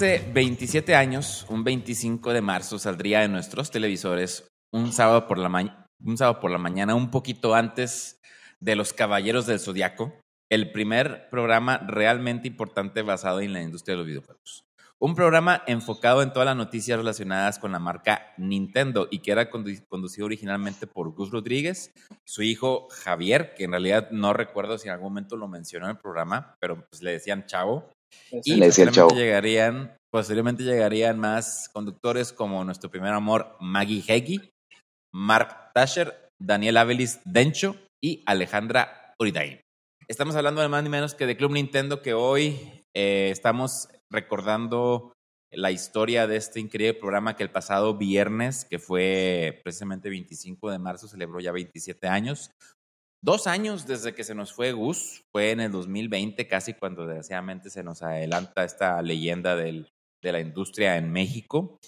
Hace 27 años, un 25 de marzo, saldría en nuestros televisores un sábado por la, un sábado por la mañana, un poquito antes de Los Caballeros del Zodiaco, el primer programa realmente importante basado en la industria de los videojuegos. Un programa enfocado en todas las noticias relacionadas con la marca Nintendo y que era conducido originalmente por Gus Rodríguez, su hijo Javier, que en realidad no recuerdo si en algún momento lo mencionó en el programa, pero pues le decían chavo. Y le posteriormente llegarían, posteriormente llegarían más conductores como nuestro primer amor Maggie Heggie, Mark Tasher, Daniel Avelis Dencho y Alejandra Uridain. Estamos hablando de más ni menos que de Club Nintendo que hoy eh, estamos recordando la historia de este increíble programa que el pasado viernes, que fue precisamente 25 de marzo, celebró ya 27 años. Dos años desde que se nos fue Gus, fue en el 2020, casi cuando desgraciadamente se nos adelanta esta leyenda de la industria en México.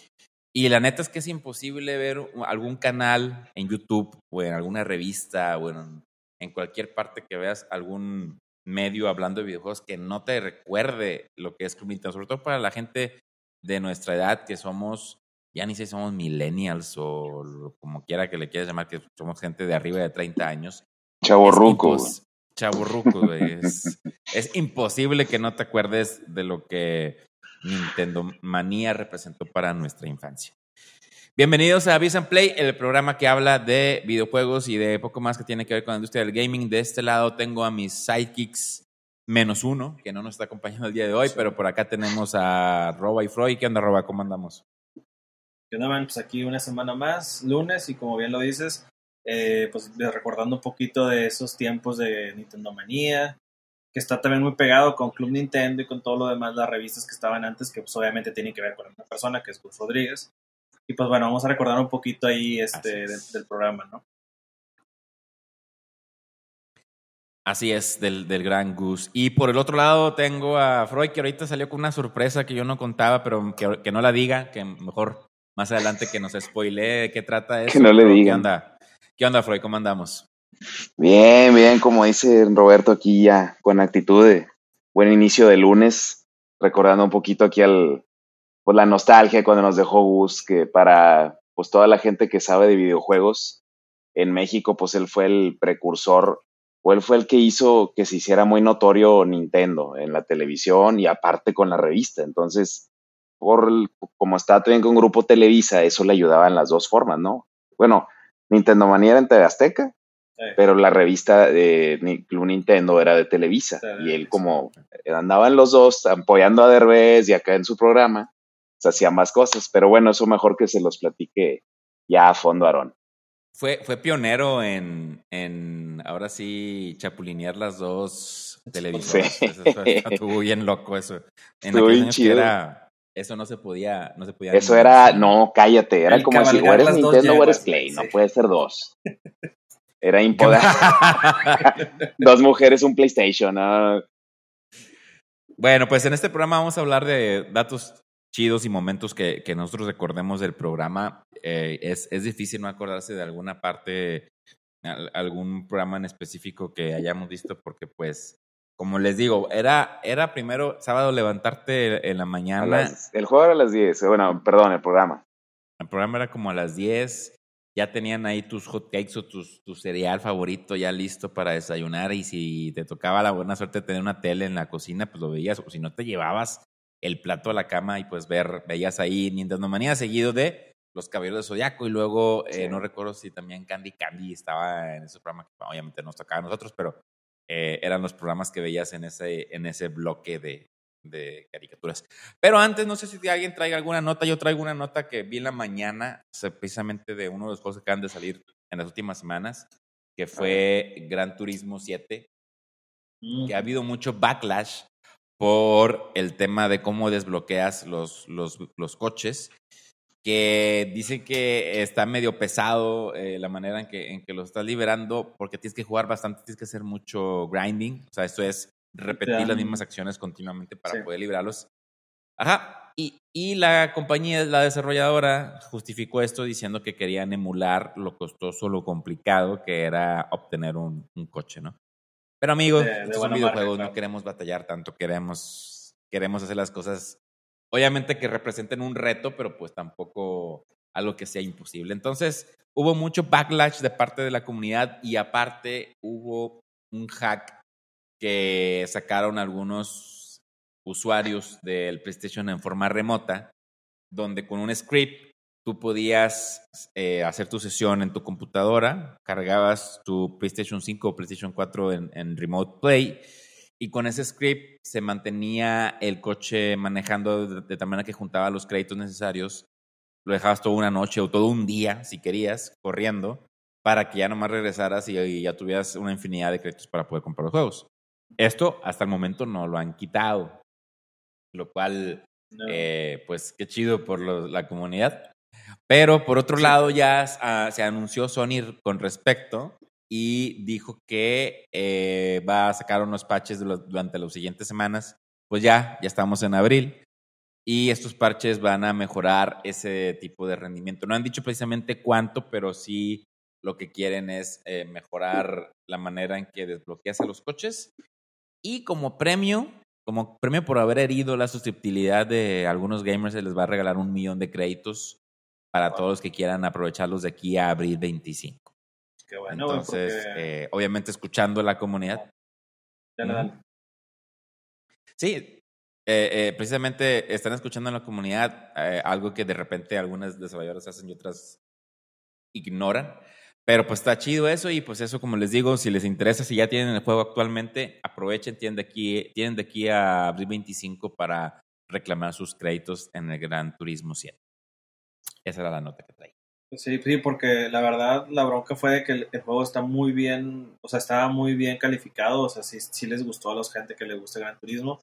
Y la neta es que es imposible ver algún canal en YouTube o en alguna revista o en, en cualquier parte que veas algún medio hablando de videojuegos que no te recuerde lo que es Club Nintendo, sobre todo para la gente de nuestra edad que somos, ya ni sé si somos millennials o como quiera que le quieras llamar, que somos gente de arriba de 30 años. Chaborruco. Chaborruco, es, es imposible que no te acuerdes de lo que Nintendo Manía representó para nuestra infancia. Bienvenidos a Vis Play, el programa que habla de videojuegos y de poco más que tiene que ver con la industria del gaming. De este lado tengo a mis sidekicks menos uno, que no nos está acompañando el día de hoy, pero por acá tenemos a Roba y Freud. ¿Qué onda, Roba? ¿Cómo andamos? ¿Qué onda, man? Pues aquí una semana más, lunes, y como bien lo dices, eh, pues recordando un poquito de esos tiempos de Nintendo Manía, que está también muy pegado con Club Nintendo y con todo lo demás, las revistas que estaban antes, que pues obviamente tienen que ver con una persona, que es Gus Rodríguez. Y pues bueno, vamos a recordar un poquito ahí este del, programa, ¿no? Así es, del, del gran Gus. Y por el otro lado tengo a Freud, que ahorita salió con una sorpresa que yo no contaba, pero que, no la diga, que mejor más adelante que nos spoilee de qué trata eso. Que no le diga. ¿Qué onda? ¿Qué onda, Freud? ¿Cómo andamos? Bien, bien, como dice Roberto aquí ya, con actitud de buen inicio de lunes, recordando un poquito aquí al, pues la nostalgia cuando nos dejó Gus, que para pues toda la gente que sabe de videojuegos en México, pues él fue el precursor o él fue el que hizo que se hiciera muy notorio Nintendo en la televisión y aparte con la revista. Entonces, por como está también con Grupo Televisa, eso le ayudaba en las dos formas, ¿no? Bueno, Nintendo Manía era en TV Azteca, pero la revista de Club Nintendo era de Televisa. y él como andaban los dos apoyando a Derbez y acá en su programa, se hacían más cosas. Pero bueno, eso mejor que se los platique ya a fondo, Aarón. Fue, fue pionero en, en, ahora sí, chapulinear las dos televisoras. estuvo bien loco eso. En estuvo bien chido. Era, eso no se podía, no se podía. Eso era, no, cállate, era como si o eres Nintendo o eres Play, no puede ser dos. Era impoder. dos mujeres, un PlayStation. Bueno, pues en este programa vamos a hablar de datos chidos y momentos que, que nosotros recordemos del programa. Eh, es, es difícil no acordarse de alguna parte, algún programa en específico que hayamos visto, porque pues, como les digo, era, era primero sábado levantarte en la mañana. el juego era a las 10, bueno, perdón, el programa. El programa era como a las 10 ya tenían ahí tus hotcakes o tus, tu cereal favorito ya listo para desayunar y si te tocaba la buena suerte de tener una tele en la cocina, pues lo veías o si no te llevabas el plato a la cama y pues ver, veías ahí Nintendo Manía seguido de Los Caballeros de Zodiaco y luego, eh, no recuerdo si también Candy Candy estaba en ese programa que obviamente nos tocaba a nosotros, pero eh, eran los programas que veías en ese, en ese bloque de, de caricaturas. Pero antes, no sé si alguien traiga alguna nota. Yo traigo una nota que vi en la mañana, precisamente de uno de los juegos que acaban de salir en las últimas semanas, que fue Gran Turismo 7, que ha habido mucho backlash por el tema de cómo desbloqueas los, los, los coches, que dicen que está medio pesado eh, la manera en que, en que lo estás liberando, porque tienes que jugar bastante, tienes que hacer mucho grinding, o sea, esto es repetir las mismas acciones continuamente para poder librarlos. Ajá, y, y, la compañía, la desarrolladora, justificó esto diciendo que querían emular lo costoso, lo complicado que era obtener un, un coche, ¿no? Pero amigos, de, son videojuegos, no queremos batallar tanto, queremos, queremos hacer las cosas obviamente que representen un reto, pero pues tampoco algo que sea imposible. Entonces, hubo mucho backlash de parte de la comunidad y aparte hubo un hack que sacaron algunos usuarios del PlayStation en forma remota, donde con un script tú podías eh, hacer tu sesión en tu computadora, cargabas tu PlayStation 5 o PlayStation 4 en, en, Remote Play y con ese script se mantenía el coche manejando de, de tal manera que juntaba los créditos necesarios. Lo dejabas toda una noche o todo un día, si querías, corriendo, para que ya nomás regresaras y, y ya tuvieras una infinidad de créditos para poder comprar los juegos. Esto hasta el momento no lo han quitado, lo cual, no. eh, pues qué chido por lo, la comunidad. Pero por otro sí. lado ya uh, se anunció Sony con respecto y dijo que eh, va a sacar unos patches durante las siguientes semanas. Pues ya, ya estamos en abril y estos parches van a mejorar ese tipo de rendimiento. No han dicho precisamente cuánto, pero sí lo que quieren es eh, mejorar la manera en que desbloqueas a los coches. Y como premio, como premio por haber herido la susceptibilidad de algunos gamers, se les va a regalar un millón de créditos para todos los que quieran aprovecharlos de aquí a abril 25. Qué bueno, Entonces, porque... eh, obviamente escuchando la comunidad. Dale, dale. Sí, eh, eh, precisamente están escuchando en la comunidad eh, algo que de repente algunas desarrolladoras hacen y otras ignoran. Pero pues está chido eso y pues eso como les digo, si les interesa, si ya tienen el juego actualmente, aprovechen, tienen de aquí, tienen de aquí a abril 25 para reclamar sus créditos en el Gran Turismo 7. Esa era la nota que traía. Sí, sí, porque la verdad la bronca fue de que el, el, juego está muy bien, o sea, estaba muy bien calificado, o sea, sí, sí les gustó a la gente que le gusta Gran Turismo.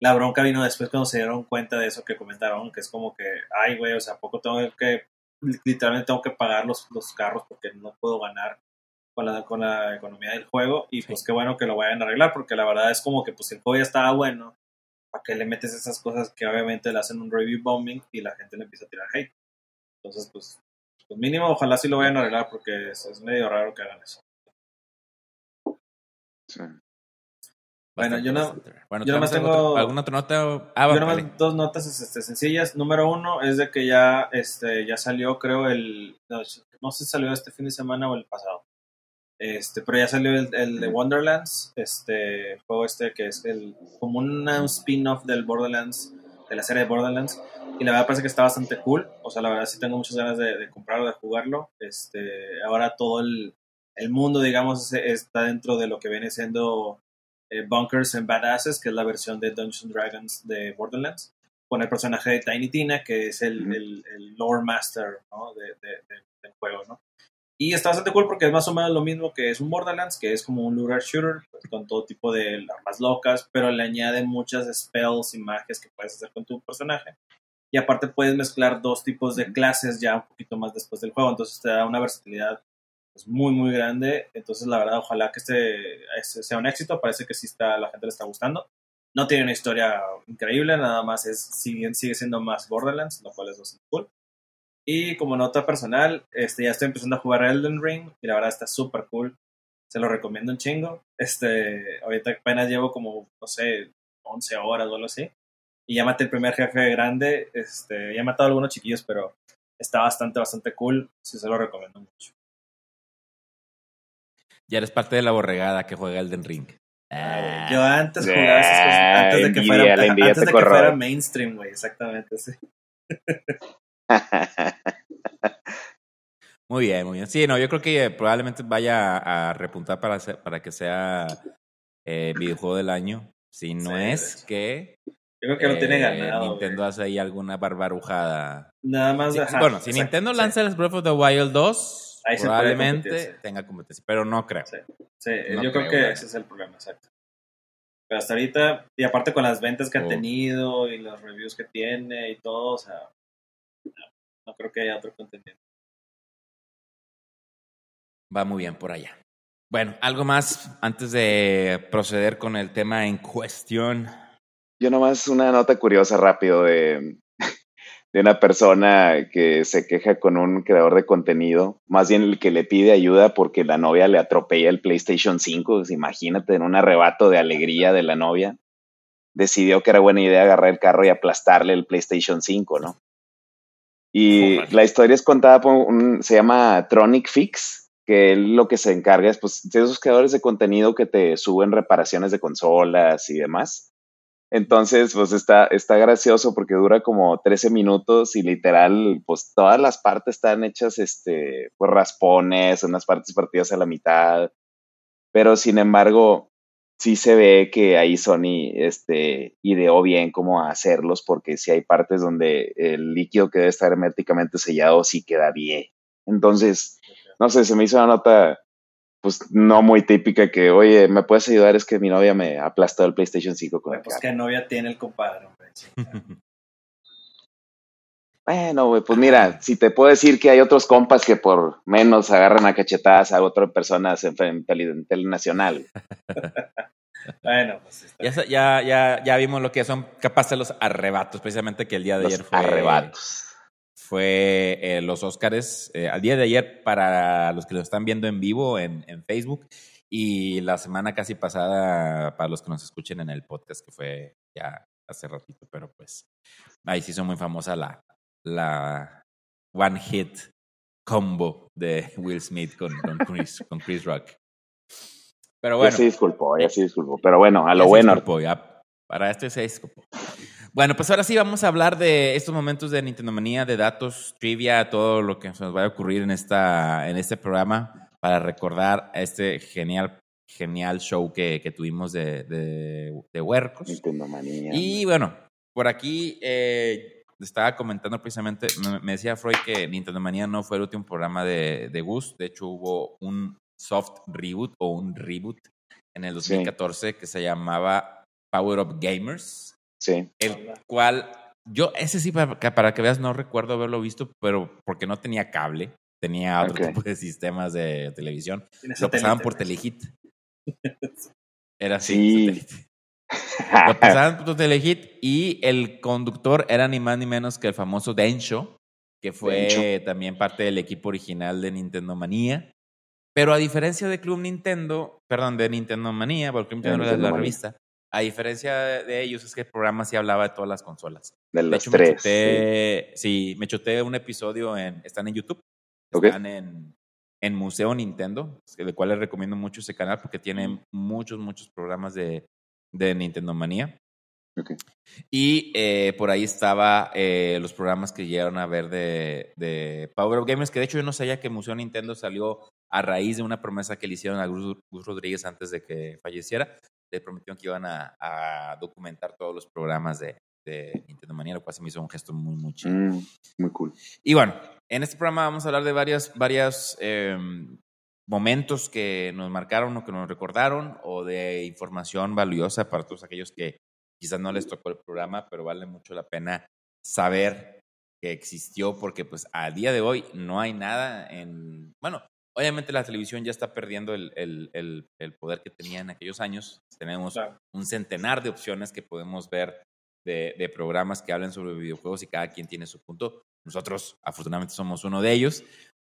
La bronca vino después cuando se dieron cuenta de eso que comentaron, que es como que, ay, güey, o sea, poco tengo que, literalmente tengo que pagar los, los carros porque no puedo ganar con la, con la economía del juego y sí. pues qué bueno que lo vayan a arreglar porque la verdad es como que pues el juego ya estaba bueno, ¿para qué le metes esas cosas que obviamente le hacen un review bombing y la gente le empieza a tirar hate? Entonces, pues, pues mínimo, ojalá sí lo vayan a arreglar porque es, es medio raro que hagan eso. Sí. Bueno, yo no, bueno, yo nomás tengo alguna otra nota. Ah, yo nomás dos notas este, sencillas. Número uno es de que ya, este, ya salió, creo el, no, no sé si salió este fin de semana o el pasado. Este, pero ya salió el, el de Wonderlands, este el juego este que es el como una, un spin-off del Borderlands, de la serie de Borderlands y la verdad parece que está bastante cool. O sea, la verdad sí tengo muchas ganas de, de comprarlo, de jugarlo. Este, ahora todo el, el mundo, digamos, está dentro de lo que viene siendo eh, Bunkers and Badasses, que es la versión de Dungeons Dragons de Borderlands, con el personaje de Tiny Tina, que es el, mm. el, el lore master ¿no? de, de, del juego, ¿no? Y está bastante cool porque es más o menos lo mismo que es un Borderlands, que es como un looter shooter, pues, con todo tipo de armas locas, pero le añade muchas spells y magias que puedes hacer con tu personaje. Y aparte puedes mezclar dos tipos de clases ya un poquito más después del juego, entonces te da una versatilidad pues, muy muy grande, entonces la verdad ojalá que este, este, sea un éxito, parece que sí está, la gente le está gustando, no tiene una historia increíble, nada más es, si bien sigue siendo más Borderlands, lo cual es bastante cool. Y como nota personal, este, ya estoy empezando a jugar Elden Ring y la verdad está súper cool. Se lo recomiendo un chingo. Este, ahorita apenas llevo como, no sé, 11 horas o algo así y ya maté el primer jefe grande. Este, ya he matado a algunos chiquillos, pero está bastante, bastante cool. Sí, se lo recomiendo mucho. Ya eres parte de la borregada que juega Elden Ring. Ah, yo antes jugaba esas cosas antes de que fuera, antes de que fuera mainstream, güey, exactamente, sí. muy bien, muy bien. Sí, no, yo creo que probablemente vaya a repuntar para, para que sea eh, videojuego del año. Si no sí, es que yo creo que lo tiene ganado. Eh, Nintendo güey. hace ahí alguna barbarujada. Nada más. Sí, ajá, bueno, si exacto, Nintendo lanza el Breath of the Wild 2, Ahí probablemente competir, tenga competencia, pero no creo. Sí, sí, No yo creo creo, que ese es el problema, exacto. Pero hasta ahorita, y aparte con las ventas que ha Oh. tenido y los reviews que tiene y todo, o sea, no, creo que haya otro contendiente. Va muy bien por allá. Bueno, algo más antes de proceder con el tema en cuestión. Yo nomás una nota curiosa rápido de, de una persona que se queja con un creador de contenido, más bien el que le pide ayuda porque la novia le atropella el PlayStation 5, pues imagínate en un arrebato de alegría de la novia. decidió que era buena idea agarrar el carro y aplastarle el PlayStation 5, ¿no? Y la historia es contada por un, se llama Tronic Fix, que lo que se encarga es pues de esos creadores de contenido que te suben reparaciones de consolas y demás. Entonces, pues está, está gracioso porque dura como 13 minutos y literal, pues todas las partes están hechas, este, por pues, raspones, unas partes partidas a la mitad. Pero sin embargo, sí se ve que ahí Sony, este, ideó bien cómo hacerlos porque si hay partes donde el líquido que debe estar herméticamente sellado sí queda bien. Entonces, no sé, se me hizo una nota pues no muy típica que, oye, ¿me puedes ayudar? Es que mi novia me aplastó el PlayStation 5 con Pues que novia tiene el compadre, Bueno, güey, pues mira, si te puedo decir que hay otros compas que por menos agarran a cachetadas a otras personas en, en, tele, nacional. bueno, pues ya, ya, ya, ya, vimos lo que son capaces los arrebatos, precisamente que el día de ayer fue. Arrebatos fue eh, los Óscares eh, al día de ayer para los que lo están viendo en vivo en, Facebook y la semana casi pasada para los que nos escuchen en el podcast que fue ya hace ratito, pero pues ahí sí son muy famosa la, la One Hit combo de Will Smith con, con, Chris, con Chris Rock. Pero bueno. Ya se disculpó, ya se disculpó. Pero bueno, a lo bueno. ya, para este se disculpó. Bueno, pues ahora sí vamos a hablar de estos momentos de Nintendo Manía, de datos, trivia, todo lo que nos vaya a ocurrir en, esta, en este programa para recordar este genial, genial show que, que tuvimos de, de, de Huercos. Nintendo Manía. Y bueno, por aquí eh, estaba comentando precisamente, me, decía Freud que Nintendo Manía no fue el último programa de, de Gus, de hecho hubo un soft reboot o un reboot en el 2014 que se llamaba Power Up Gamers Sí. El cual, yo, ese sí, para, para, que veas, no recuerdo haberlo visto, pero porque no tenía cable, tenía otro tipo de sistemas de televisión. Lo pasaban por Telehit. Era así. Lo pasaban por Telehit y el conductor era ni más ni menos que el famoso Densho, que fue también parte del equipo original de Nintendo Manía. Pero a diferencia de Club Nintendo, perdón, de Nintendo Manía, porque Club Nintendo era la revista, a diferencia de ellos, es que el programa sí hablaba de todas las consolas. De los tres. Me sí. me choté un episodio en. Están en YouTube. Están en, en Museo Nintendo, del cual les recomiendo mucho ese canal porque tiene muchos, muchos programas de, de Nintendo Manía. Okay. Y eh, por ahí estaba eh, los programas que llegaron a ver de, de Power of Gamers, que de hecho yo no sabía que Museo Nintendo salió a raíz de una promesa que le hicieron a Gus Rodríguez antes de que falleciera le prometieron que iban a, documentar todos los programas de, Nintendo Manía, lo cual se me hizo un gesto muy, muy chido. Mm, muy cool. Y bueno, en este programa vamos a hablar de varias, varias em, momentos que nos marcaron o que nos recordaron o de información valiosa para todos aquellos que quizás no les tocó el programa, pero vale mucho la pena saber que existió porque pues a día de hoy no hay nada en, bueno, Obviamente la televisión ya está perdiendo el, el, el, poder que tenía en aquellos años. Tenemos un centenar de opciones que podemos ver de, de, programas que hablan sobre videojuegos y cada quien tiene su punto. Nosotros afortunadamente somos uno de ellos,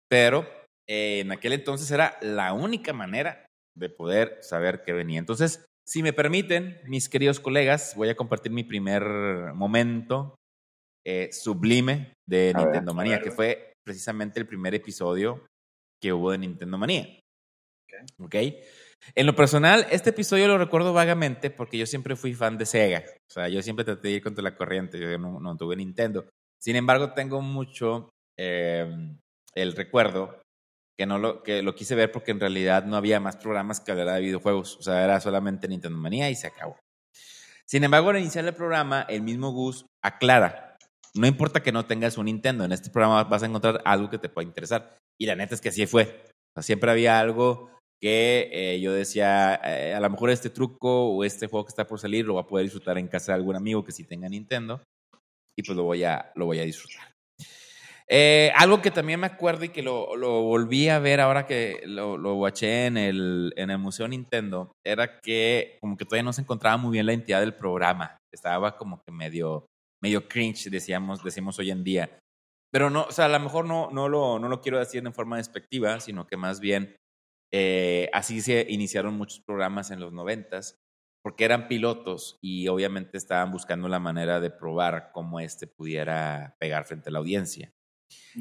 pero eh, en aquel entonces era la única manera de poder saber qué venía. Entonces, si me permiten, mis queridos colegas, voy a compartir mi primer momento eh, sublime de Nintendo Manía, que fue precisamente el primer episodio que hubo de Nintendo Manía. ok. En lo personal, este episodio lo recuerdo vagamente porque yo siempre fui fan de Sega. O sea, yo siempre traté de ir contra la corriente. Yo no, tuve Nintendo. Sin embargo, tengo mucho em, el recuerdo que no lo, que lo quise ver porque en realidad no había más programas que hablar de videojuegos. O sea, era solamente Nintendo Manía y se acabó. Sin embargo, al iniciar el programa, el mismo Gus aclara. No importa que no tengas un Nintendo, en este programa vas a encontrar algo que te pueda interesar. Y la neta es que así fue. siempre había algo que eh, yo decía, eh, a lo mejor este truco o este juego que está por salir lo va a poder disfrutar en casa de algún amigo que sí tenga Nintendo y pues lo voy a, lo voy a disfrutar. Eh, algo que también me acuerdo y que lo, volví a ver ahora que lo, lo watché en el, en el Museo Nintendo, era que como que todavía no se encontraba muy bien la entidad del programa. Estaba como que medio, medio cringe, decíamos, decimos hoy en día. Pero no, o sea, a lo mejor no, no, lo, no lo quiero decir en forma despectiva, sino que más bien eh, así se iniciaron muchos programas en los noventas. porque eran pilotos y obviamente estaban buscando la manera de probar cómo este pudiera pegar frente a la audiencia.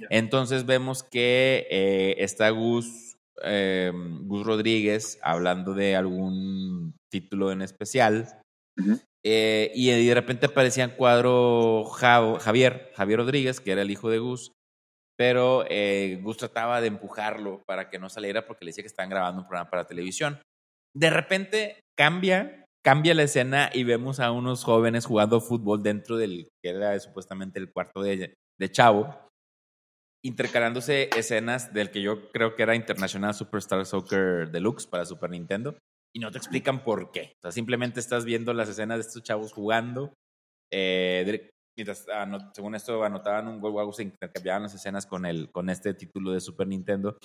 Entonces vemos que eh, está Gus, eh, Gus Rodríguez hablando de algún título en especial eh, y de repente aparecía en cuadro Javier, Javier Rodríguez, que era el hijo de Gus, pero Gus trataba de empujarlo para que no saliera porque le decía que estaban grabando un programa para televisión. De repente cambia cambia la escena y vemos a unos jóvenes jugando fútbol dentro del que era supuestamente el cuarto de, de Chavo, intercalándose escenas del que yo creo que era International Superstar Soccer Deluxe para Super Nintendo y no te explican por qué. O sea, simplemente estás viendo las escenas de estos chavos jugando. Eh, mientras, según esto, anotaban un gol se intercambiaban las escenas con, el, con este título de Super Nintendo.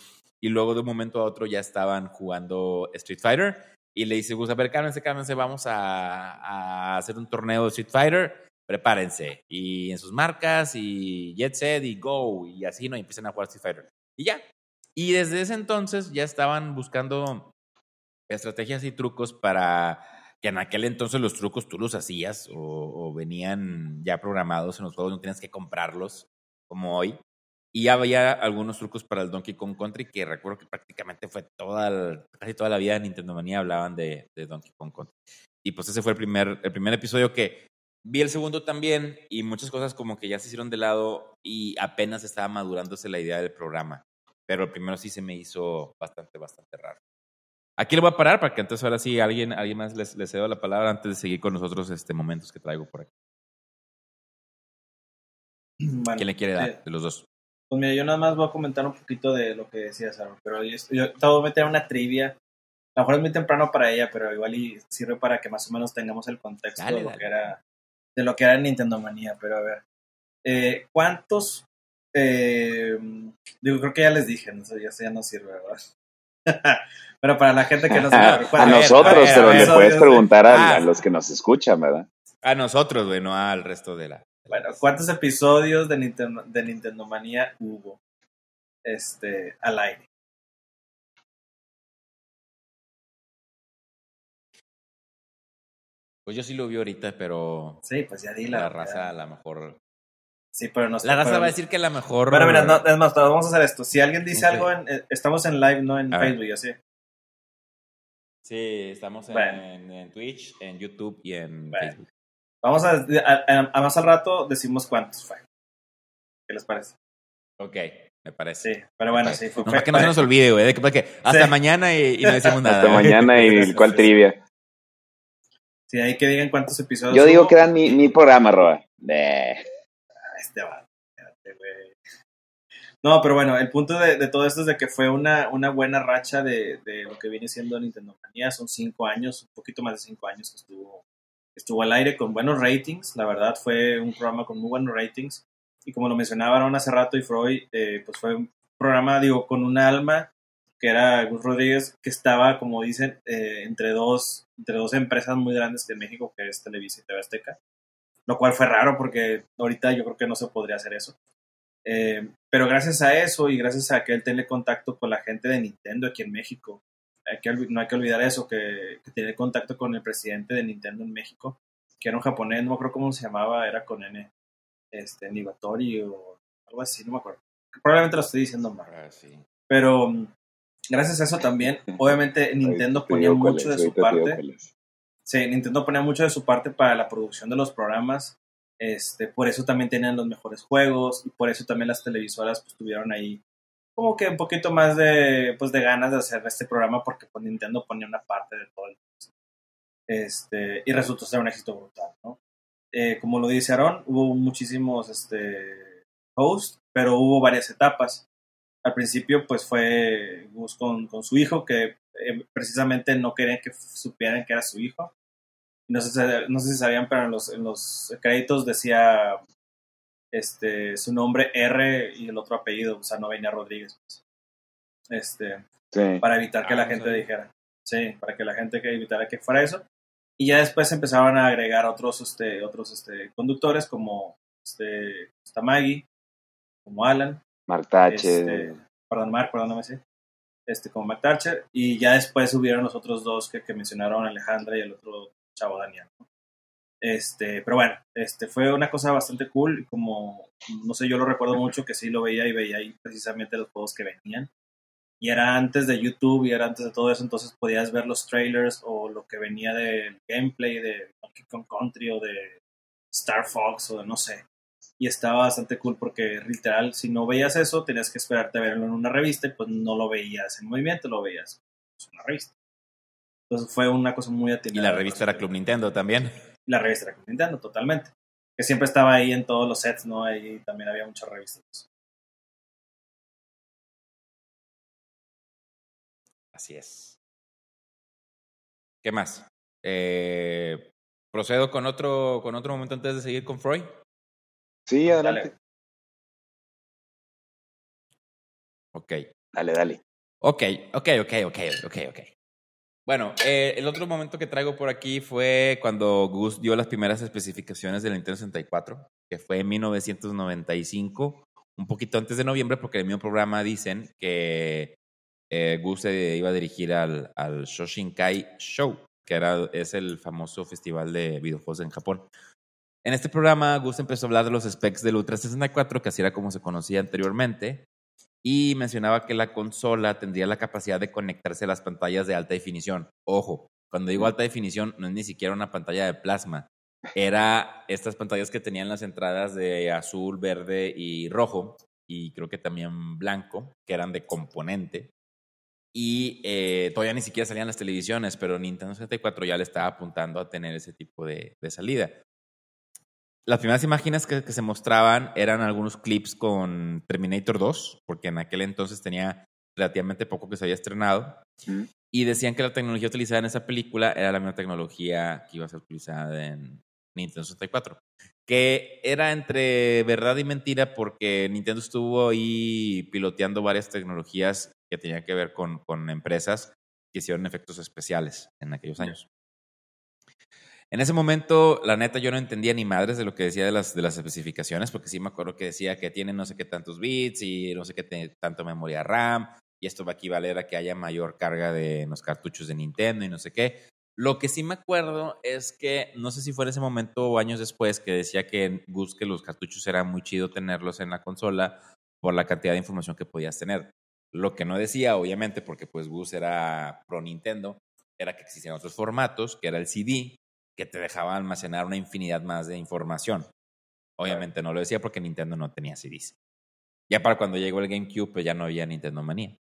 Y luego de un momento a otro ya estaban jugando Street Fighter y le dice, Gus, a ver, cálmense, cálmense, vamos a, a, hacer un torneo de Street Fighter, prepárense. Y en sus marcas, y Jet Set, y Go, y así, ¿no? Y empiezan a jugar Street Fighter. Y ya. Y desde ese entonces ya estaban buscando estrategias y trucos para que en aquel entonces los trucos tú los hacías o, o venían ya programados en los juegos, no tienes que comprarlos como hoy. Y había algunos trucos para el Donkey Kong Country que recuerdo que prácticamente fue toda, casi toda la vida de Nintendo Manía hablaban de, de, Donkey Kong Country. Y pues ese fue el primer, el primer episodio que vi el segundo también y muchas cosas como que ya se hicieron de lado y apenas estaba madurándose la idea del programa. Pero el primero sí se me hizo bastante, bastante raro. Aquí lo voy a parar para que entonces ahora sí alguien, alguien más les, les cedo la palabra antes de seguir con los otros este, momentos que traigo por aquí. ¿Quién le quiere dar eh, de los dos? Pues mira, yo nada más voy a comentar un poquito de lo que decía Saro, pero yo, yo te voy a meter una trivia. A lo mejor es muy temprano para ella, pero igual y sirve para que más o menos tengamos el contexto Dale, de, lo dale. que era, de lo que era Nintendo Manía. Pero a ver, eh, ¿cuántos? eh, digo, creo que ya les dije, no sé, ya, ya no sirve, ¿verdad? pero para la gente que no se A, a nosotros, a ver, pero a ver, le puedes preguntar a, Ah. a los que nos escuchan, ¿verdad? A nosotros, güey, no al resto de la. Bueno, ¿cuántos episodios de Nintendo, de Nintendo Manía hubo este, al aire? Pues yo sí lo vi ahorita, pero Sí, pues ya di la, la, raza a lo mejor. Sí, pero no La raza pero- va a decir que la mejor. Bueno, mira, no, es más, vamos a hacer esto. Si alguien dice algo, en, eh, estamos en live, no en A ver. Facebook, así. Sí, estamos en, Bueno. en Twitch, en YouTube y en Bueno. Facebook. Vamos a, a, a- a más al rato decimos cuántos fue. ¿Qué les parece? Ok, me parece. Sí, pero bueno, sí, fue. No, fue- para que no se nos olvide, güey. de que- que hasta Sí. mañana y, y no decimos nada. Hasta mañana y cuál trivia. Sí, ahí que digan cuántos episodios. Yo digo hubo. que eran mi, mi programa, Roa. Eh, Este. No, pero bueno, el punto de, todo esto es de que fue una, buena racha de, lo que viene siendo Nintendo Manía. Son cinco años, un poquito más de cinco años que estuvo, al aire con buenos ratings. La verdad, fue un programa con muy buenos ratings. Y como lo mencionaban hace rato y Freud, eh, pues fue un programa, digo, con un alma que era Gus Rodríguez, que estaba, como dicen, eh, entre, dos, entre dos empresas muy grandes de México, que es Televisa y TV Azteca. Lo cual fue raro porque ahorita yo creo que no se podría hacer eso. Eh, pero gracias a eso y gracias a que él tiene contacto con la gente de Nintendo aquí en México, hay que, no hay que olvidar eso, que, que tiene contacto con el presidente de Nintendo en México, que era un japonés, no me acuerdo cómo se llamaba, era con N, este, Nibatori o algo así, no me acuerdo. Probablemente lo estoy diciendo mal. Ah, sí. Pero mm, gracias a eso también, obviamente Nintendo ponía mucho de su parte. Sí, Nintendo ponía mucho de su parte para la producción de los programas. Este, por eso también tenían los mejores juegos y por eso también las televisoras pues tuvieron ahí como que un poquito más de pues de ganas de hacer este programa porque pues Nintendo ponía una parte de todo el este y resultó ser un éxito brutal, ¿no? Eh, como lo dice Aaron, hubo muchísimos este hosts, pero hubo varias etapas. Al principio pues fue Gus con, con su hijo que eh, precisamente no querían que supieran que era su hijo. No sé, si- no sé si sabían, pero en los, en los créditos decía este, su nombre R y el otro apellido, o sea, no venía Rodríguez. pues. Este, Sí. para evitar que Ah, la gente dijera. Sí, para que la gente que evitara que fuera eso. Y ya después empezaban a agregar otros, este, otros este, conductores como este, está Maggie, como Alan, Mark Thatcher. este, perdón, Mark, perdóname, sí. Este, como Mark Thatcher, y ya después subieron los otros dos que, que mencionaron, Alejandra y el otro chavo Daniel. Este, pero bueno, este, fue una cosa bastante cool. Como, no sé, yo lo recuerdo mucho que sí lo veía y veía ahí precisamente los juegos que venían. Y era antes de YouTube y era antes de todo eso, entonces podías ver los trailers o lo que venía del gameplay de Donkey Kong Country o de Star Fox o de no sé. Y estaba bastante cool porque literal, si no veías eso, tenías que esperarte a verlo en una revista y pues no lo veías en movimiento, lo veías en una revista. Entonces fue una cosa muy atinada. Y la revista era Club Nintendo también. La revista era Club Nintendo, totalmente. Que siempre estaba ahí en todos los sets, ¿no? Ahí también había muchas revistas. Así es. ¿Qué más? Eh, ¿Procedo con otro, con otro momento antes de seguir con Freud? Sí, adelante. Dale. Ok. Dale, dale. Ok, ok, ok, ok, ok, ok. Bueno, eh, el otro momento que traigo por aquí fue cuando Gus dio las primeras especificaciones del Nintendo 64, que fue en 1995, un poquito antes de noviembre, porque en el mismo programa dicen que eh, Gus se iba a dirigir al, al Shoshinkai Show, que era, es el famoso festival de videojuegos en Japón. En este programa, Gus empezó a hablar de los specs del Ultra 64, que así era como se conocía anteriormente, y mencionaba que la consola tendría la capacidad de conectarse a las pantallas de alta definición. Ojo, cuando digo alta definición, no es ni siquiera una pantalla de plasma. Era estas pantallas que tenían las entradas de azul, verde y rojo, y creo que también blanco, que eran de componente. Y eh, todavía ni siquiera salían las televisiones, pero Nintendo 64 ya le estaba apuntando a tener ese tipo de, de salida. Las primeras imágenes que, que, se mostraban eran algunos clips con Terminator 2, porque en aquel entonces tenía relativamente poco que se había estrenado. Mm. Y decían que la tecnología utilizada en esa película era la misma tecnología que iba a ser utilizada en Nintendo 64. Que era entre verdad y mentira porque Nintendo estuvo ahí piloteando varias tecnologías que tenían que ver con, con empresas que hicieron efectos especiales en aquellos años. En ese momento, la neta, yo no entendía ni madres de lo que decía de las, de las especificaciones, porque sí me acuerdo que decía que tiene no sé qué tantos bits y no sé qué tanto memoria RAM, y esto va a equivaler a que haya mayor carga de los cartuchos de Nintendo y no sé qué. Lo que sí me acuerdo es que, no sé si fue en ese momento o años después, que decía que Gus que los cartuchos era muy chido tenerlos en la consola por la cantidad de información que podías tener. Lo que no decía, obviamente, porque pues Gus era pro Nintendo, era que existían otros formatos, que era el CD, que te dejaba almacenar una infinidad más de información. Obviamente no lo decía porque Nintendo no tenía CDs. Ya para cuando llegó el GameCube, pues ya no había Nintendo Manía.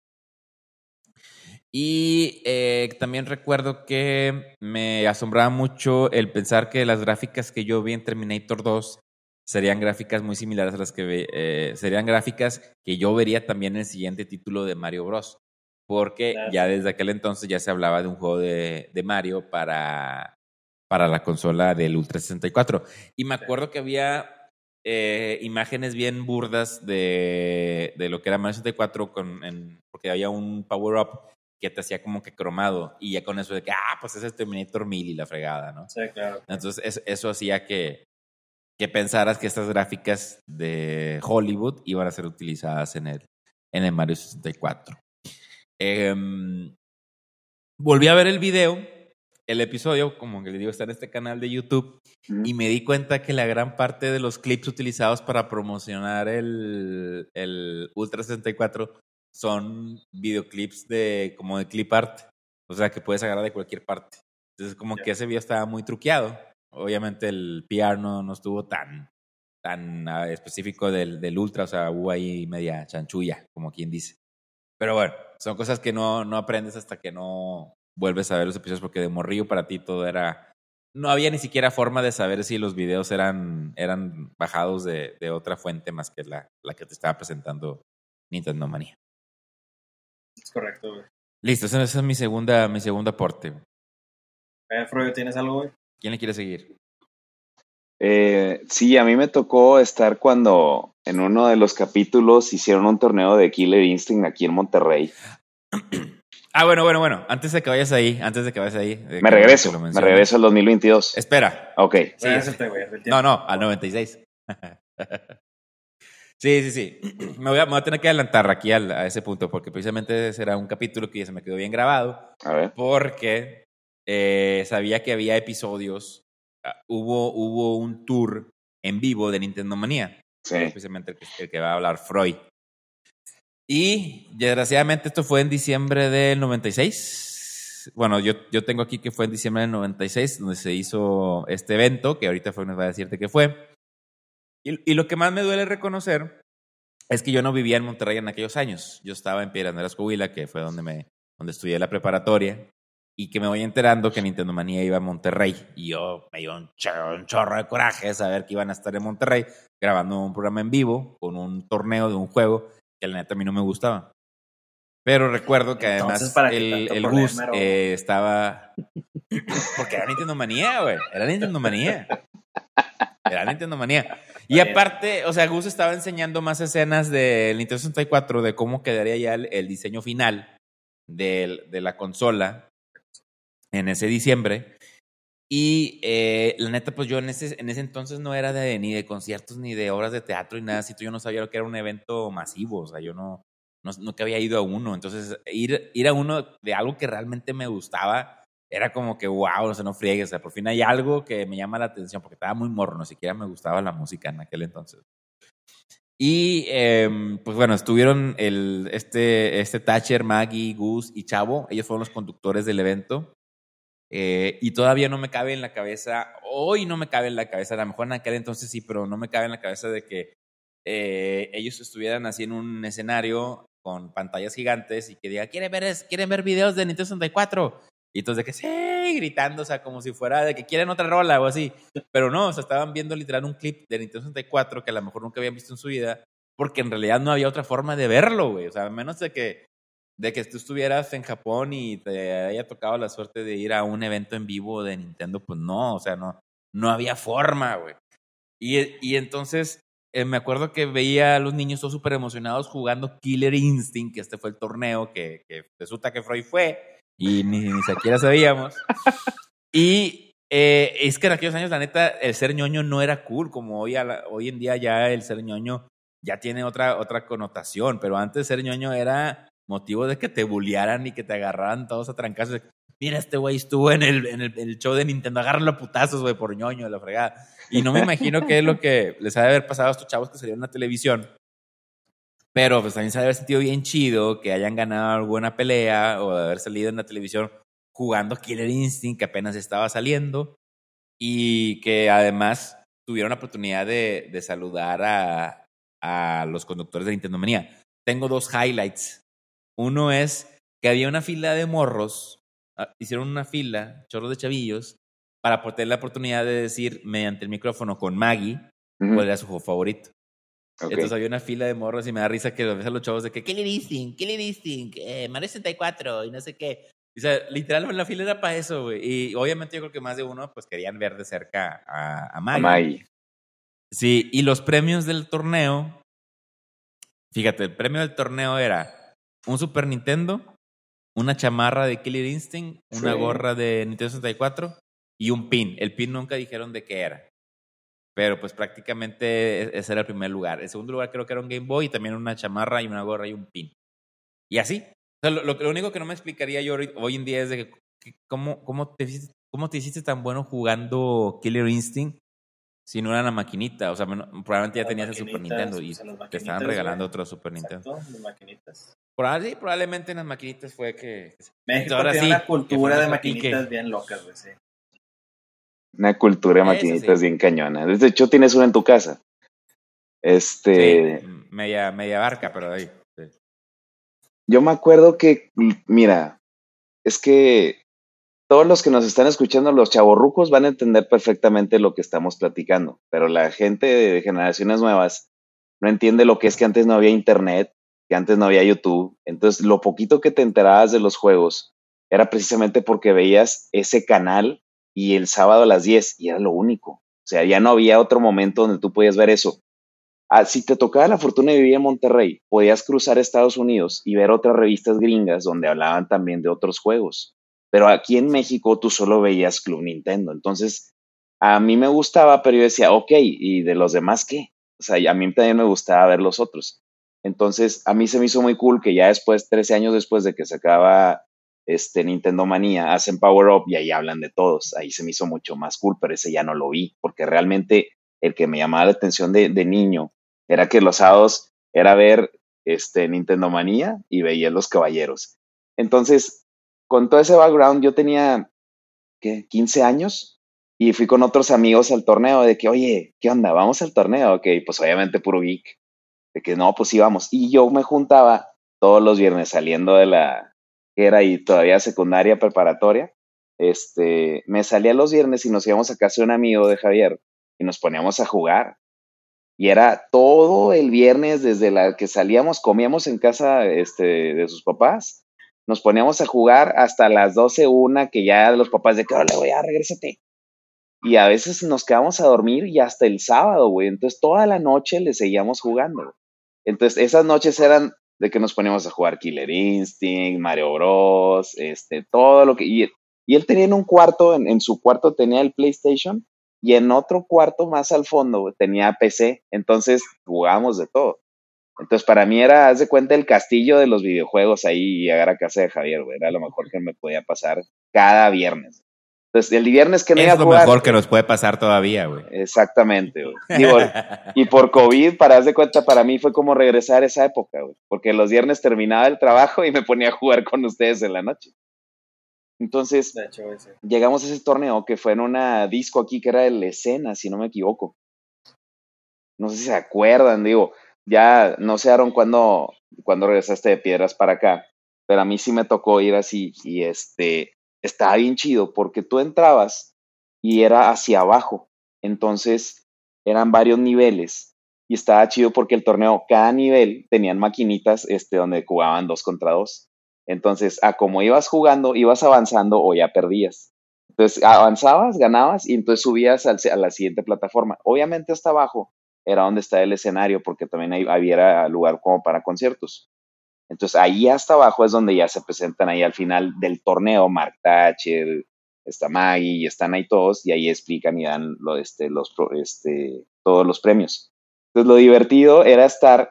Y eh, también recuerdo que me asombraba mucho el pensar que las gráficas que yo vi en Terminator 2 serían gráficas muy similares a las que ve, eh, serían gráficas que yo vería también en el siguiente título de Mario Bros. Porque claro. ya desde aquel entonces ya se hablaba de un juego de, de Mario para, para la consola del Ultra 64. Y me acuerdo que había eh, imágenes bien burdas de, de, lo que era Mario 64, con, en, porque había un power-up que te hacía como que cromado. Y ya con eso de que, ah, pues ese es Terminator 1000 y la fregada, ¿no? Sí, claro. Entonces eso, eso hacía que, que pensaras que estas gráficas de Hollywood iban a ser utilizadas en el, en el Mario 64. Eh, volví a ver el video el episodio, como que le digo, está en este canal de YouTube y me di cuenta que la gran parte de los clips utilizados para promocionar el, el Ultra 64 son videoclips de como de clip art, o sea que puedes agarrar de cualquier parte. Entonces como yeah. que ese video estaba muy truqueado. Obviamente el PR no, no estuvo tan, tan uh, específico del, del, Ultra, o sea, hubo ahí media chanchulla, como quien dice. Pero bueno, son cosas que no, no aprendes hasta que no, vuelves a ver los episodios porque de morrillo para ti todo era... No había ni siquiera forma de saber si los videos eran, eran bajados de, de otra fuente más que la, la, que te estaba presentando Nintendo Manía. Es correcto, güey. Listo, ese es mi segunda, mi segundo aporte. Eh, Freud, ¿tienes algo, güey? ¿Quién le quiere seguir? Eh, sí, a mí me tocó estar cuando en uno de los capítulos hicieron un torneo de Killer Instinct aquí en Monterrey. Ah, bueno, bueno, bueno. Antes de que vayas ahí, antes de que vayas ahí. Me regreso, me regreso al 2022. Espera. Ok. Sí, sí. No, no, al 96. sí, sí, sí. Me voy, a, me voy, a, tener que adelantar aquí al, a ese punto porque precisamente será un capítulo que ya se me quedó bien grabado. A ver. Porque eh, sabía que había episodios, ah, hubo, hubo un tour en vivo de Nintendo Manía, Sí. especialmente el que, el que va a hablar Freud. Y desgraciadamente esto fue en diciembre del 96. Bueno, yo, yo tengo aquí que fue en diciembre del 96, donde se hizo este evento, que ahorita fue nos va a decirte que fue. Y, y lo que más me duele reconocer es que yo no vivía en Monterrey en aquellos años. Yo estaba en Piedras Coahuila, que fue donde, me, donde estudié la preparatoria, y que me voy enterando que Nintendo Manía iba a Monterrey. Y yo me dio un un chorro de coraje saber que iban a estar en Monterrey grabando un programa en vivo con un torneo de un juego que la neta a mí no me gustaba. Pero recuerdo que Entonces, además ¿para qué el, el Gus eh, estaba... Porque era Nintendo Manía, güey. Era Nintendo Manía. Era Nintendo Manía. Y aparte, o sea, Gus estaba enseñando más escenas del Nintendo 64 de cómo quedaría ya el, el diseño final del- de la consola en ese diciembre. Y eh, la neta, pues yo en ese, en ese entonces no era de, ni de conciertos ni de obras de teatro y nada así. Yo no sabía lo que era un evento masivo. O sea, yo no, no nunca había ido a uno. Entonces, ir, ir a uno de algo que realmente me gustaba era como que, wow, o sea, no friegues. O sea, por fin hay algo que me llama la atención porque estaba muy morro. Ni siquiera me gustaba la música en aquel entonces. Y em, pues bueno, estuvieron el, este, este Thatcher, Maggie, Gus y Chavo. Ellos fueron los conductores del evento. Eh, y todavía no me cabe en la cabeza, hoy no me cabe en la cabeza, a lo mejor en aquel entonces sí, pero no me cabe en la cabeza de que eh, ellos estuvieran así en un escenario con pantallas gigantes y que diga, ¿quieren ver, ¿quieren ver videos de Nintendo 64? Y entonces de que sí, gritando, o sea, como si fuera de que quieren otra rola o así. Pero no, o sea, estaban viendo literal un clip de Nintendo 64 que a lo mejor nunca habían visto en su vida, porque en realidad no había otra forma de verlo, güey. O sea, a menos de que, de que tú estuvieras en Japón y te haya tocado la suerte de ir a un evento en vivo de Nintendo, pues no, o sea, no, no había forma, güey. Y, y entonces eh, me acuerdo que veía a los niños todos súper emocionados jugando Killer Instinct, que este fue el torneo que, resulta que Freud fue y ni, ni siquiera sabíamos. Y eh, es que en aquellos años, la neta, el ser ñoño no era cool, como hoy, hoy en día ya el ser ñoño ya tiene otra, otra connotación, pero antes ser ñoño era motivo de que te bullearan y que te agarraran todos a trancazos. Mira, este güey estuvo en el, en el, el show de Nintendo, agárralo a putazos, güey, por ñoño, la fregada. Y no me imagino qué es lo que les ha de haber pasado a estos chavos que salieron en la televisión. Pero pues también se ha de haber sentido bien chido que hayan ganado alguna pelea o de haber salido en la televisión jugando Killer Instinct que apenas estaba saliendo y que además tuvieron la oportunidad de, de saludar a, a los conductores de Nintendo Manía. Tengo dos highlights. Uno es que había una fila de morros, ah, hicieron una fila, chorros de chavillos, para tener la oportunidad de decir mediante el micrófono con Maggie Ujú, cuál era su juego favorito. ok. Entonces había una fila de morros y me da risa que a los chavos de que Killer Instinct, Killer Instinct, eh, Mario 64 y no sé qué. O sea, literal, la fila era para eso, güey. Y obviamente yo creo que más de uno, pues querían ver de cerca a, a A Maggie. Maggie. Sí, y los premios del torneo, fíjate, el premio del torneo era un Super Nintendo, una chamarra de Killer Instinct, una Sí. gorra de Nintendo 64 y un pin. El pin nunca dijeron de qué era. Pero pues prácticamente e- ese era el primer lugar. El segundo lugar creo que era un Game Boy y también una chamarra y una gorra y un pin. Y así. O sea, lo, único que no me explicaría yo hoy, en día es de que, que cómo, cómo, te, hiciste- cómo te hiciste tan bueno jugando Killer Instinct si no era la maquinita. O sea, men- probablemente ya tenías el Super Nintendo y te estaban regalando otro Super Nintendo. Exacto, las maquinitas. Probablemente en las maquinitas fue que... México Ahora tiene sí, una que cultura de maquinitas bien locas, güey, sí. Una cultura de maquinitas sí. bien cañona. De hecho, tienes una en tu casa. Este. Sí, media, media barca, pero ahí. sí. Yo me acuerdo que, mira, es que todos los que nos están escuchando, los chavorrucos, van a entender perfectamente lo que estamos platicando, pero la gente de generaciones nuevas no entiende lo que es que antes no había internet, que antes no había YouTube. Entonces, lo poquito que te enterabas de los juegos era precisamente porque veías ese canal y el sábado a las 10 y era lo único. O sea, ya no había otro momento donde tú podías ver eso. Ah, si te tocaba la fortuna de vivir en Monterrey, podías cruzar Estados Unidos y ver otras revistas gringas donde hablaban también de otros juegos. Pero aquí en México tú solo veías Club Nintendo. Entonces, a mí me gustaba, pero yo decía, ok, ¿y de los demás qué? O sea, a mí también me gustaba ver los otros. Entonces, a mí se me hizo muy cool que ya después, 13 años después de que se acaba este, Nintendo Manía, hacen Power Up y ahí hablan de todos. Ahí se me hizo mucho más cool, pero ese ya no lo vi, porque realmente el que me llamaba la atención de, de niño era que los sábados era ver este, Nintendo Manía y veía Los Caballeros. Entonces, con todo ese background, yo tenía, ¿qué? 15 años y fui con otros amigos al torneo de que, oye, ¿qué onda? Vamos al torneo. Ok, pues obviamente puro geek. De que no, pues íbamos. Y yo me juntaba todos los viernes saliendo de la, que era y todavía secundaria preparatoria. Este, me salía los viernes y nos íbamos a casa de un amigo de Javier y nos poníamos a jugar. Y era todo el viernes desde la que salíamos, comíamos en casa este, de sus papás, nos poníamos a jugar hasta las 12, una, que ya los papás de que, le voy a regrésate. Y a veces nos quedamos a dormir y hasta el sábado, güey. Entonces toda la noche le seguíamos jugando. Entonces esas noches eran de que nos poníamos a jugar Killer Instinct, Mario Bros, este, todo lo que... Y, y él tenía en un cuarto, en, en su cuarto tenía el PlayStation y en otro cuarto más al fondo tenía PC, entonces jugábamos de todo. Entonces para mí era, haz de cuenta, el castillo de los videojuegos ahí y llegar a casa de Javier, güey, era lo mejor que me podía pasar cada viernes. Entonces, el viernes que no es lo mejor que nos puede pasar todavía, güey. Exactamente, güey. y por COVID, para haz de cuenta, para mí fue como regresar a esa época, güey. Porque los viernes terminaba el trabajo y me ponía a jugar con ustedes en la noche. Entonces, llegamos a ese torneo que fue en una disco aquí que era de la escena, si no me equivoco. No sé si se acuerdan, digo, ya no sé, Aaron, cuándo, cuando regresaste de Piedras para acá, pero a mí sí me tocó ir así y este, estaba bien chido porque tú entrabas y era hacia abajo, entonces eran varios niveles y estaba chido porque el torneo, cada nivel tenían maquinitas este, donde jugaban dos contra dos. Entonces, a como ibas jugando, ibas avanzando o ya perdías. Entonces, avanzabas, ganabas y entonces subías a la siguiente plataforma. Obviamente hasta abajo era donde está el escenario porque también había lugar como para conciertos. Entonces, ahí hasta abajo es donde ya se presentan ahí al final del torneo Mark Thatcher, está Maggie y están ahí todos y ahí explican y dan lo, este, los, este, todos los premios. Entonces, lo divertido era estar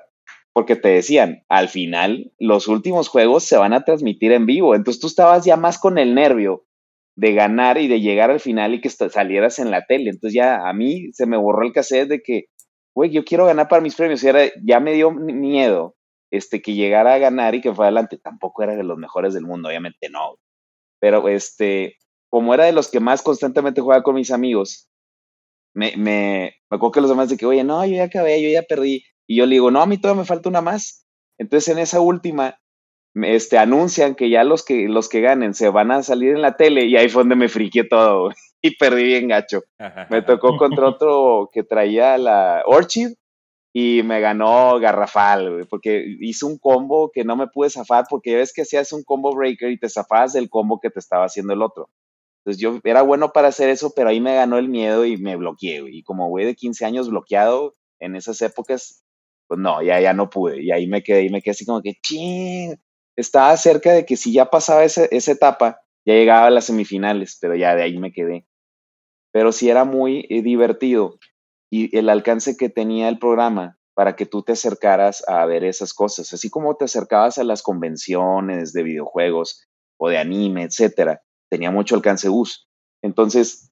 porque te decían, al final los últimos juegos se van a transmitir en vivo, entonces tú estabas ya más con el nervio de ganar y de llegar al final y que salieras en la tele, entonces ya a mí se me borró el cassette de que, güey, yo quiero ganar para mis premios, y ya me dio miedo este, que llegara a ganar y que fue adelante, tampoco era de los mejores del mundo, obviamente no, pero este, como era de los que más constantemente jugaba con mis amigos, me, me, me acuerdo que los demás de que, oye, no, yo ya acabé, yo ya perdí, y yo le digo, no, a mí todavía me falta una más. Entonces en esa última, este, anuncian que ya los que, los que ganen se van a salir en la tele y ahí fue donde me friqué todo y perdí bien gacho. Me tocó contra otro que traía la Orchid y me ganó garrafal, porque hizo un combo que no me pude zafar porque ya ves que hacías un combo breaker y te zafabas del combo que te estaba haciendo el otro. Entonces yo era bueno para hacer eso, pero ahí me ganó el miedo y me bloqueé. Y como güey de 15 años bloqueado en esas épocas, pues no, ya, ya no pude. Y ahí me quedé, y me quedé así como que, ching, estaba cerca de que si ya pasaba esa etapa, ya llegaba a las semifinales, pero ya de ahí me quedé. Pero sí era muy eh, divertido y el alcance que tenía el programa para que tú te acercaras a ver esas cosas, así como te acercabas a las convenciones de videojuegos o de anime, etcétera, tenía mucho alcance Gus. Entonces,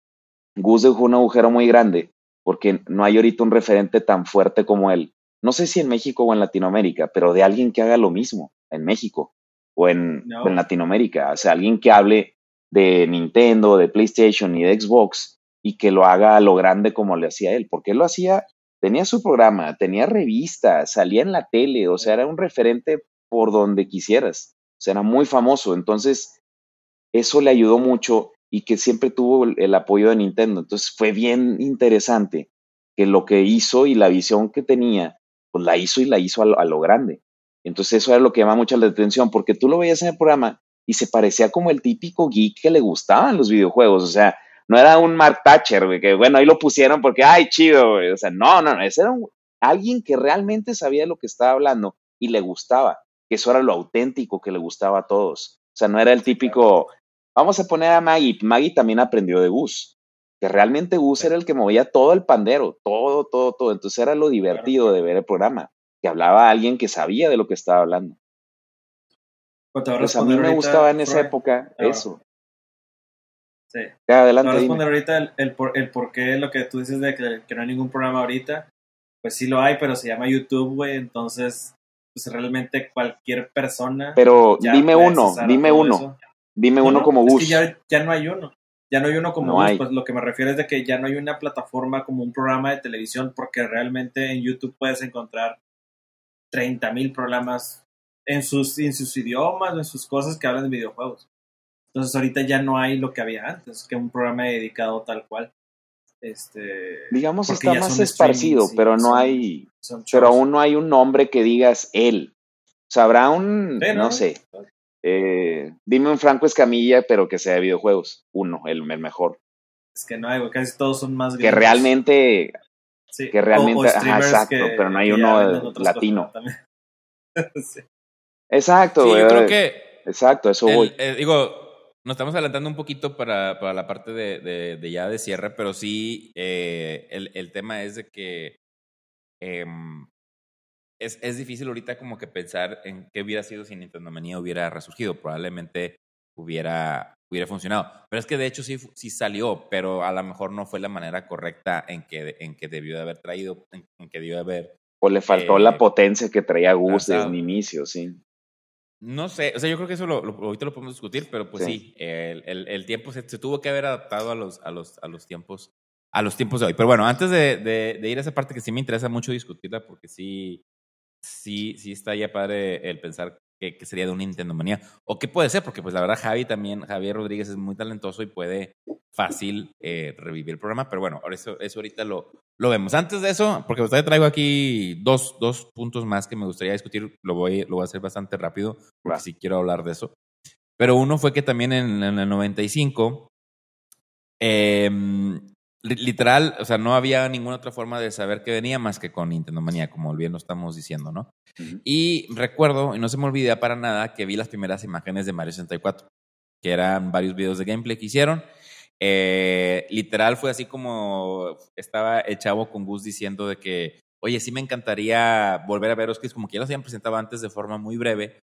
Gus dejó un agujero muy grande porque no hay ahorita un referente tan fuerte como él no sé si en México o en Latinoamérica, pero de alguien que haga lo mismo en México o en, Latinoamérica. O sea, alguien que hable de Nintendo, de PlayStation y de Xbox y que lo haga a lo grande como le hacía él, porque él lo hacía, tenía su programa, tenía revistas, salía en la tele, o sea, era un referente por donde quisieras, o sea, era muy famoso, entonces eso le ayudó mucho y que siempre tuvo el apoyo de Nintendo, entonces fue bien interesante que lo que hizo y la visión que tenía pues la hizo y la hizo a lo, grande. Entonces eso era lo que llama mucho la atención, porque tú lo veías en el programa y se parecía como el típico geek que le gustaban los videojuegos, o sea, no era un Mark Thatcher, güey, que bueno, ahí lo pusieron porque, ay, chido, güey. o sea, no, no, no, ese era alguien que realmente sabía de lo que estaba hablando y le gustaba, que eso era lo auténtico que le gustaba a todos. O sea, no era el típico, vamos a poner a Maggie, Maggie también aprendió de Gus, que realmente Gus era el que movía todo el pandero, todo, todo, todo. Entonces era lo divertido de ver el programa, que hablaba alguien que sabía de lo que estaba hablando. Pues a mí me gustaba en esa época eso. Sí. Ya, adelante. A responder ahorita el, el, por, el por qué lo que tú dices de que, que, no hay ningún programa ahorita. Pues sí lo hay, pero se llama YouTube, güey. Entonces, pues realmente cualquier persona. Pero dime uno, dime uno. Dime uno como Gus. Es que ya, ya, no hay uno. Ya no hay uno como Gus. Pues lo que me refiero es de que ya no hay una plataforma como un programa de televisión, porque realmente en YouTube puedes encontrar 30 mil programas en sus, en sus idiomas, en sus cosas que hablan de videojuegos. Entonces ahorita ya no hay lo que había antes, que un programa dedicado tal cual. Este, Digamos está más esparcido, pero no hay, pero aún no hay un nombre que digas él. O sea, habrá un, no, sé, eh, dime un Franco Escamilla, pero que sea de videojuegos. Uno, el, mejor. Es que no hay, casi todos son más Que realmente, que realmente, exacto, pero no hay uno latino. Exacto, sí, yo creo que. Exacto, eso voy. Eh, digo, nos estamos adelantando un poquito para, para la parte de, de, ya de cierre, pero sí, eh, el, el, tema es de que em, es, es, difícil ahorita como que pensar en qué hubiera sido si Nintendo Manía hubiera resurgido. Probablemente hubiera, hubiera funcionado. Pero es que de hecho sí, sí salió, pero a lo mejor no fue la manera correcta en que, en que debió de haber traído, en, que debió de haber... O le faltó la eh, potencia que traía Gus desde el inicio, sí. No sé, o sea, yo creo que eso lo, ahorita lo podemos discutir, pero pues sí, el, el, el, tiempo se, tuvo que haber adaptado a los, a los, a los tiempos a los tiempos de hoy. Pero bueno, antes de, de, ir a esa parte que sí me interesa mucho discutirla, porque sí, sí, sí está ya padre el pensar que, que, sería de una Nintendo manía. O qué puede ser, porque pues la verdad Javi también, Javier Rodríguez es muy talentoso y puede fácil eh, revivir el programa, pero bueno, eso, eso ahorita lo, lo vemos. Antes de eso, porque usted traigo aquí dos, dos puntos más que me gustaría discutir, lo voy, lo voy a hacer bastante rápido, porque sí quiero hablar de eso. Pero uno fue que también en, en el 95, eh, em, literal, o sea, no había ninguna otra forma de saber que venía más que con Nintendo Manía, como bien lo estamos diciendo, ¿no? Y recuerdo, y no se me olvida para nada, que vi las primeras imágenes de Mario 64, que eran varios videos de gameplay que hicieron. Eh, literal fue así como estaba el chavo con Gus diciendo de que, oye, sí me encantaría volver a ver que como que ya los habían presentado antes de forma muy breve.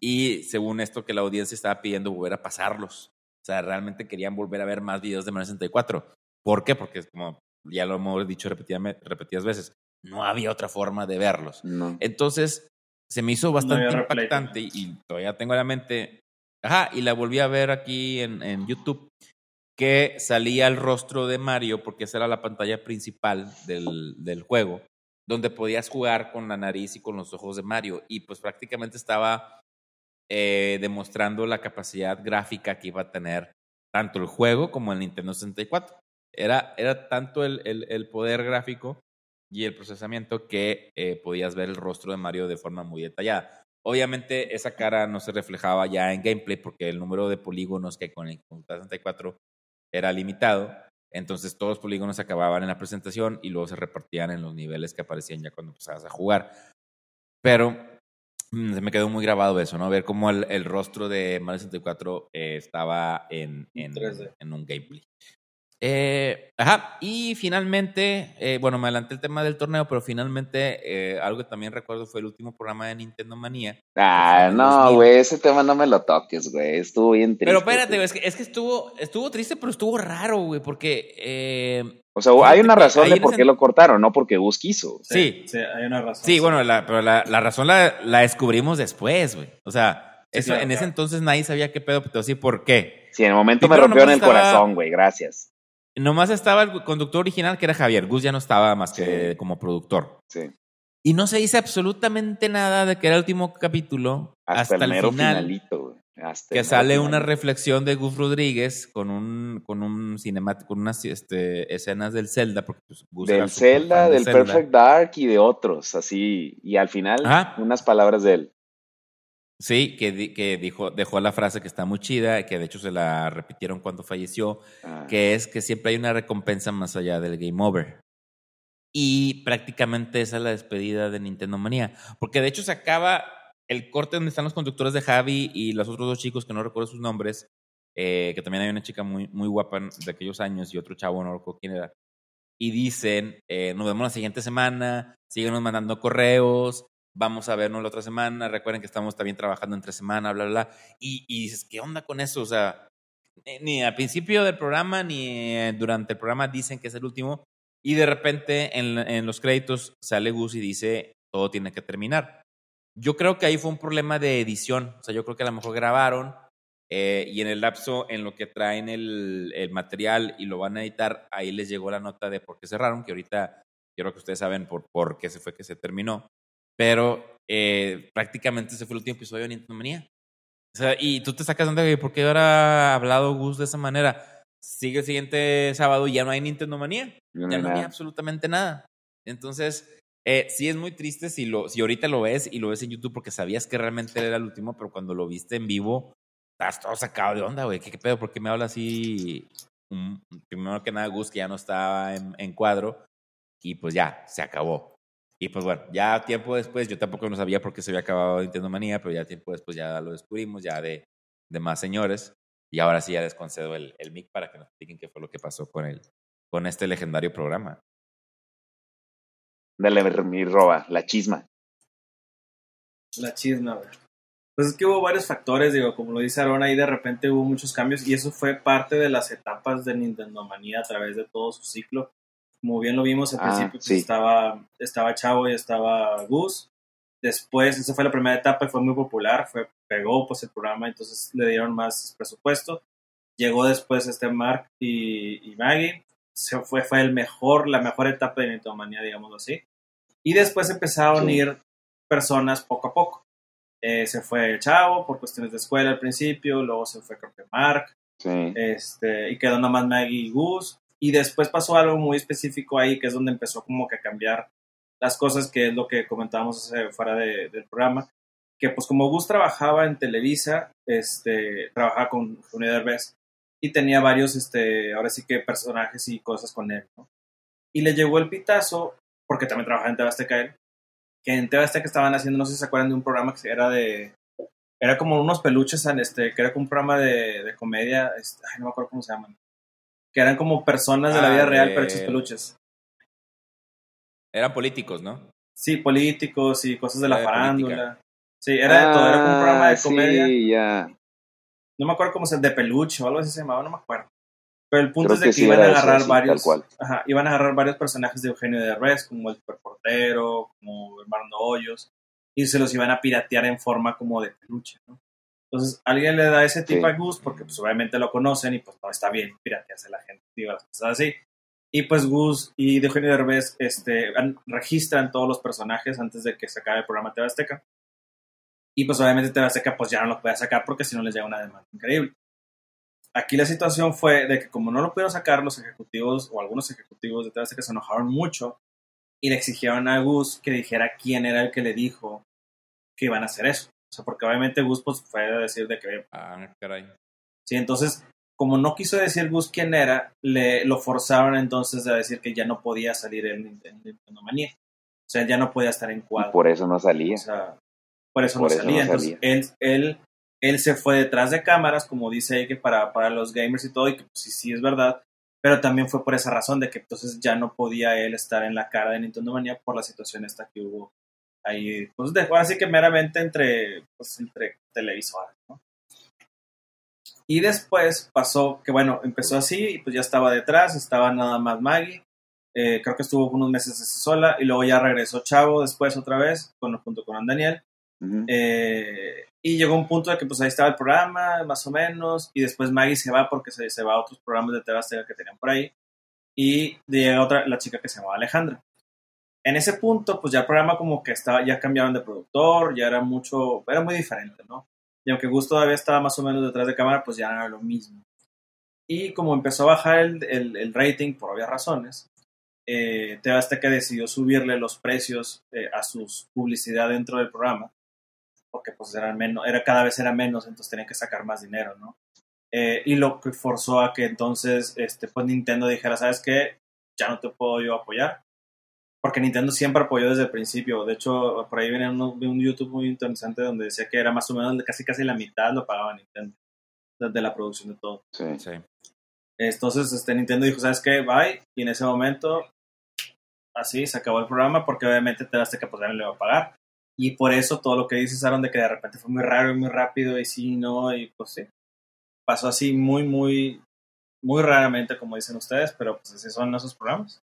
Y según esto que la audiencia estaba pidiendo volver a pasarlos. O sea, realmente querían volver a ver más videos de Mario 64. ¿Por qué? Porque como ya lo hemos dicho repetidas veces, no había otra forma de verlos. Entonces, se me hizo bastante impactante y, todavía tengo en la mente. Ajá, y la volví a ver aquí en, en YouTube, que salía el rostro de Mario, porque esa era la pantalla principal del, del juego, donde podías jugar con la nariz y con los ojos de Mario. Y pues prácticamente estaba eh, demostrando la capacidad gráfica que iba a tener tanto el juego como el Nintendo 64. Era, era tanto el, el, poder gráfico y el procesamiento que eh, podías ver el rostro de Mario de forma muy detallada. Obviamente esa cara no se reflejaba ya en gameplay porque el número de polígonos que con el 64 era limitado. Entonces todos los polígonos se acababan en la presentación y luego se repartían en los niveles que aparecían ya cuando empezabas a jugar. Pero mm, se me quedó muy grabado eso, ¿no? Ver cómo el, el rostro de Mario 64 eh, estaba en, en, en, un gameplay. Eh, ajá, y finalmente, eh, bueno, me adelanté el tema del torneo, pero finalmente eh, algo que también recuerdo fue el último programa de Nintendo Manía. Ah, no, güey, ese tema no me lo toques, güey, estuvo bien triste. Pero espérate, es que, es que estuvo, estuvo triste, pero estuvo raro, güey, porque... Eh, o sea, hay una razón de por qué lo cortaron, no porque Gus quiso. Sí, sí, hay una razón. Sí, bueno, la, pero la, la razón la, la, descubrimos después, güey. O sea, eso, en ese entonces nadie sabía qué pedo, pero sí por qué. Sí, en el momento me rompió en el corazón, güey, gracias. Nomás estaba el conductor original, que era Javier. Gus ya no estaba más que como productor. Sí. Y no se dice absolutamente nada de que era el último capítulo hasta, el, final. Finalito, que sale una reflexión de Gus Rodríguez con un con un cinemático, con unas este, escenas del Zelda. Porque, pues, del Zelda, del Perfect Dark y de otros, así. Y al final, unas palabras de él. Sí, que, que dijo, dejó la frase que está muy chida, que de hecho se la repitieron cuando falleció, ah. que es que siempre hay una recompensa más allá del game over. Y prácticamente esa es la despedida de Nintendo Manía. Porque de hecho se acaba el corte donde están los conductores de Javi y los otros dos chicos que no recuerdo sus nombres, eh, que también hay una chica muy, muy guapa de aquellos años y otro chavo, no recuerdo quién era. Y dicen, eh, nos vemos la siguiente semana, síguenos mandando correos, vamos a vernos la otra semana, recuerden que estamos también trabajando entre semana, bla, bla, bla. Y, y dices, ¿qué onda con eso? O sea, ni al principio del programa ni eh, durante el programa dicen que es el último. Y de repente en, en los créditos sale Gus y dice, todo tiene que terminar. Yo creo que ahí fue un problema de edición. O sea, yo creo que a lo mejor grabaron eh, y en el lapso en lo que traen el, el, material y lo van a editar, ahí les llegó la nota de por qué cerraron, que ahorita quiero que ustedes saben por, por qué se fue que se terminó. Pero eh, prácticamente ese fue el último episodio de Nintendo Manía. O sea, y tú te sacas de por qué ahora ha hablado Gus de esa manera. Sigue el siguiente sábado y ya no hay Nintendo Manía. No ya no hay absolutamente nada. Entonces, eh, sí es muy triste si, lo, si ahorita lo ves y lo ves en YouTube porque sabías que realmente era el último, pero cuando lo viste en vivo, estás todo sacado de onda, güey. ¿Qué, ¿Qué, pedo? ¿Por qué me habla así? Um, primero que nada, Gus, que ya no estaba en, en, cuadro. Y pues ya, se acabó. Y pues bueno, ya tiempo después, yo tampoco no sabía por qué se había acabado Nintendo Manía, pero ya tiempo después ya lo descubrimos, ya de, de más señores. Y ahora sí ya les concedo el, el mic para que nos expliquen qué fue lo que pasó con, el, con este legendario programa. Dale, mi roba, la chisma. La chisma, güey. Pues es que hubo varios factores, digo, como lo dice Aaron, ahí de repente hubo muchos cambios y eso fue parte de las etapas de Nintendo Manía a través de todo su ciclo. Como bien lo vimos al ah, principio, sí. estaba, estaba Chavo y estaba Gus. Después, esa fue la primera etapa y fue muy popular, fue, pegó pues el programa, entonces le dieron más presupuesto. Llegó después este Mark y, y Maggie. Se fue, fue el mejor, la mejor etapa de Nintendo Manía, digámoslo así. Y después empezaron sí. a ir personas poco a poco. Eh, se fue Chavo por cuestiones de escuela al principio, luego se fue creo que Mark, sí. este, y quedó nomás Maggie y Gus. Y después pasó algo muy específico ahí, que es donde empezó como que a cambiar las cosas, que es lo que comentábamos fuera de, del programa, que pues como Gus trabajaba en Televisa, este, trabajaba con Junio Derbez, y tenía varios, este, ahora sí que personajes y cosas con él. Y le llegó el pitazo, porque también trabajaba en Tebasteca él, que en que estaban haciendo, no sé si se acuerdan de un programa que era de, era como unos peluches, este, que era un programa de, de comedia, este, no me acuerdo cómo se llaman, que eran como personas de la vida ah, real, pero hechos peluches. Eran políticos, ¿no? Sí, políticos y cosas de la, la farándula. Política. Sí, era de todo, era como un programa de comedia. Sí, yeah. No me acuerdo cómo se de peluche o algo así se llamaba, no me acuerdo. Pero el punto Creo es de que, que sí iban a agarrar eso, varios, ajá, iban a agarrar varios personajes de Eugenio Derbez, como el superportero, como Armando Hoyos, y se los iban a piratear en forma como de peluche, ¿no? Entonces, alguien le da ese tip sí. a Gus, porque pues obviamente lo conocen y pues no está bien piratearse la gente, digo, las cosas así. Y pues Gus y Eugenio Derbez este, registran todos los personajes antes de que se acabe el programa TV Azteca. Y pues obviamente TV Azteca pues ya no lo puede sacar porque si no les llega una demanda increíble. Aquí la situación fue de que como no lo pudieron sacar los ejecutivos o algunos ejecutivos de TV Azteca se enojaron mucho y le exigieron a Gus que dijera quién era el que le dijo que iban a hacer eso. O sea, porque obviamente Gus pues, fue a decir de que... Ah, caray. Sí, entonces, como no quiso decir Gus quién era, le, lo forzaron entonces a decir que ya no podía salir en Nintendo Manía. O sea, ya no podía estar en cuadro. Y por eso no salía. O sea, por eso, por no, eso salía. no salía. Entonces, él, él, él se fue detrás de cámaras, como dice que para, para los gamers y todo, y que pues, sí, sí es verdad, pero también fue por esa razón de que entonces ya no podía él estar en la cara de Nintendo Manía por la situación esta que hubo ahí, pues de, así que meramente entre, pues, entre televisoras, ¿no? Y después pasó que, bueno, empezó así y pues ya estaba detrás, estaba nada más Maggie, eh, creo que estuvo unos meses sola y luego ya regresó Chavo después otra vez, con, junto con Daniel. Uh -huh. eh, y llegó un punto de que pues ahí estaba el programa, más o menos, y después Maggie se va porque se, se va a otros programas de TV que tenían por ahí, y llega otra, la chica que se llamaba Alejandra. En ese punto, pues ya el programa como que estaba, ya cambiaron de productor, ya era mucho, era muy diferente, ¿no? Y aunque Gus todavía estaba más o menos detrás de cámara, pues ya era lo mismo. Y como empezó a bajar el, el, rating por obvias razones, eh, TV Azteca decidió subirle los precios eh, a su publicidad dentro del programa porque pues eran menos, era, cada vez era menos, entonces tenían que sacar más dinero, ¿no? Eh, y lo que forzó a que entonces este, pues Nintendo dijera, ¿sabes qué? Ya no te puedo yo apoyar. Porque Nintendo siempre apoyó desde el principio. De hecho, por ahí viene un, un YouTube muy interesante donde decía que era más o menos casi casi la mitad lo pagaba Nintendo. De la producción de todo. Sí, sí. Entonces, este, Nintendo dijo, ¿sabes qué? Bye. Y en ese momento, así, se acabó el programa porque obviamente te das que pues ya no le va a pagar Y por eso todo lo que dices, Aaron, de que de repente fue muy raro y muy rápido y sí, no, y pues sí. Pasó así muy, muy, muy raramente, como dicen ustedes, pero pues así son esos programas.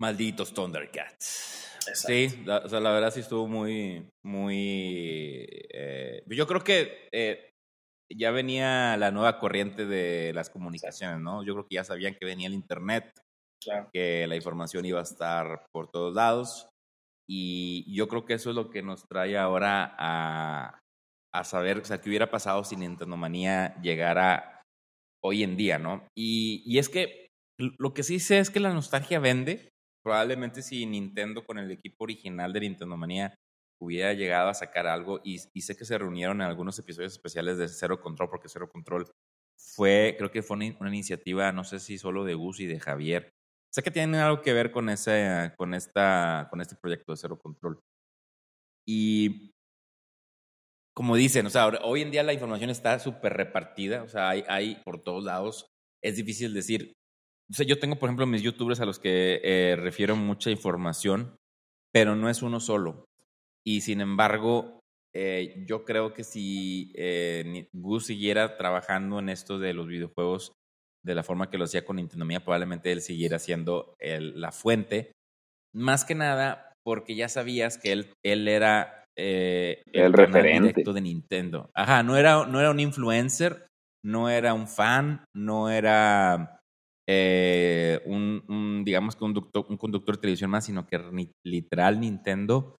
Malditos Thundercats. Exacto. Sí, la, o sea, la verdad sí estuvo muy, muy... eh, yo creo que eh, ya venía la nueva corriente de las comunicaciones, ¿no? Yo creo que ya sabían que venía el Internet, Claro. que la información iba a estar por todos lados. Y yo creo que eso es lo que nos trae ahora a, a saber, o sea, qué hubiera pasado si Nintendo Manía llegara hoy en día, ¿no? Y, y es que lo que sí sé es que la nostalgia vende. Probablemente si Nintendo con el equipo original de Nintendo Manía hubiera llegado a sacar algo, y, y sé que se reunieron en algunos episodios especiales de Zero Control, porque Zero Control fue, creo que fue una, una iniciativa, no sé si solo de Gus y de Javier, Sé que tienen algo que ver con ese, con esta, con este proyecto de cero control. Y como dicen, o sea, hoy en día la información está súper repartida, o sea, hay, hay por todos lados. Es difícil decir. O sea, yo tengo, por ejemplo, mis youtubers a los que eh, refiero mucha información, pero no es uno solo. Y sin embargo, eh, yo creo que si eh, Gus siguiera trabajando en esto de los videojuegos de la forma que lo hacía con Nintendo Mía, probablemente él siguiera siendo el- la fuente. Más que nada porque ya sabías que él, él era eh, El referente. directo de Nintendo. Ajá, no era, no era un influencer, no era un fan, no era eh, un, digamos, conductor, un conductor de televisión más, sino que literal Nintendo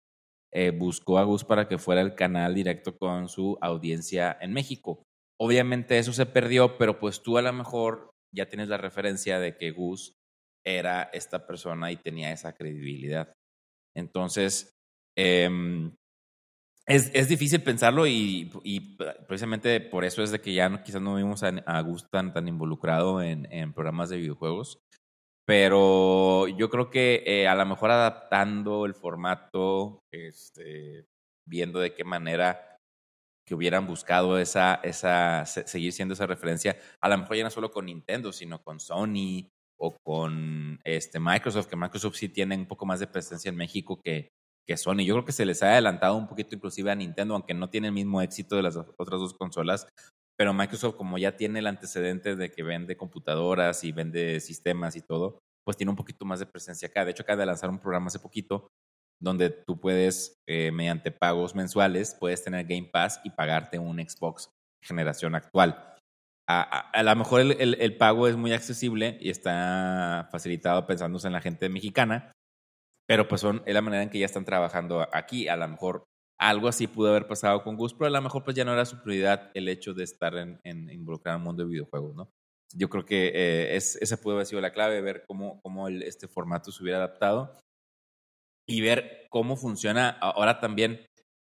eh, buscó a Gus para que fuera el canal directo con su audiencia en México. Obviamente eso se perdió, pero pues tú a lo mejor ya tienes la referencia de que Gus era esta persona y tenía esa credibilidad. Entonces, em, es, es difícil pensarlo y, y precisamente por eso es de que ya no, quizás no vimos a, a Gus tan, tan involucrado en, en programas de videojuegos. Pero yo creo que eh, a lo mejor adaptando el formato, este, viendo de qué manera que hubieran buscado esa, esa, se- seguir siendo esa referencia, a lo mejor ya no solo con Nintendo, sino con Sony o con este Microsoft, que Microsoft sí tiene un poco más de presencia en México que, que Sony. Yo creo que se les ha adelantado un poquito inclusive a Nintendo, aunque no tiene el mismo éxito de las otras dos consolas, pero Microsoft como ya tiene el antecedente de que vende computadoras y vende sistemas y todo, pues tiene un poquito más de presencia acá. De hecho, acaba de lanzar un programa hace poquito donde tú puedes, eh, mediante pagos mensuales, puedes tener Game Pass y pagarte un Xbox generación actual. A, a, lo mejor el, el, el, pago es muy accesible y está facilitado pensándose en la gente mexicana, pero pues son, es la manera en que ya están trabajando aquí. A lo mejor algo así pudo haber pasado con Gus, pero a lo mejor pues ya no era su prioridad el hecho de estar en, en involucrado en mundo de videojuegos, ¿no? Yo creo que eh, es, esa pudo haber sido la clave, ver cómo, cómo este formato se hubiera adaptado y ver cómo funciona ahora también.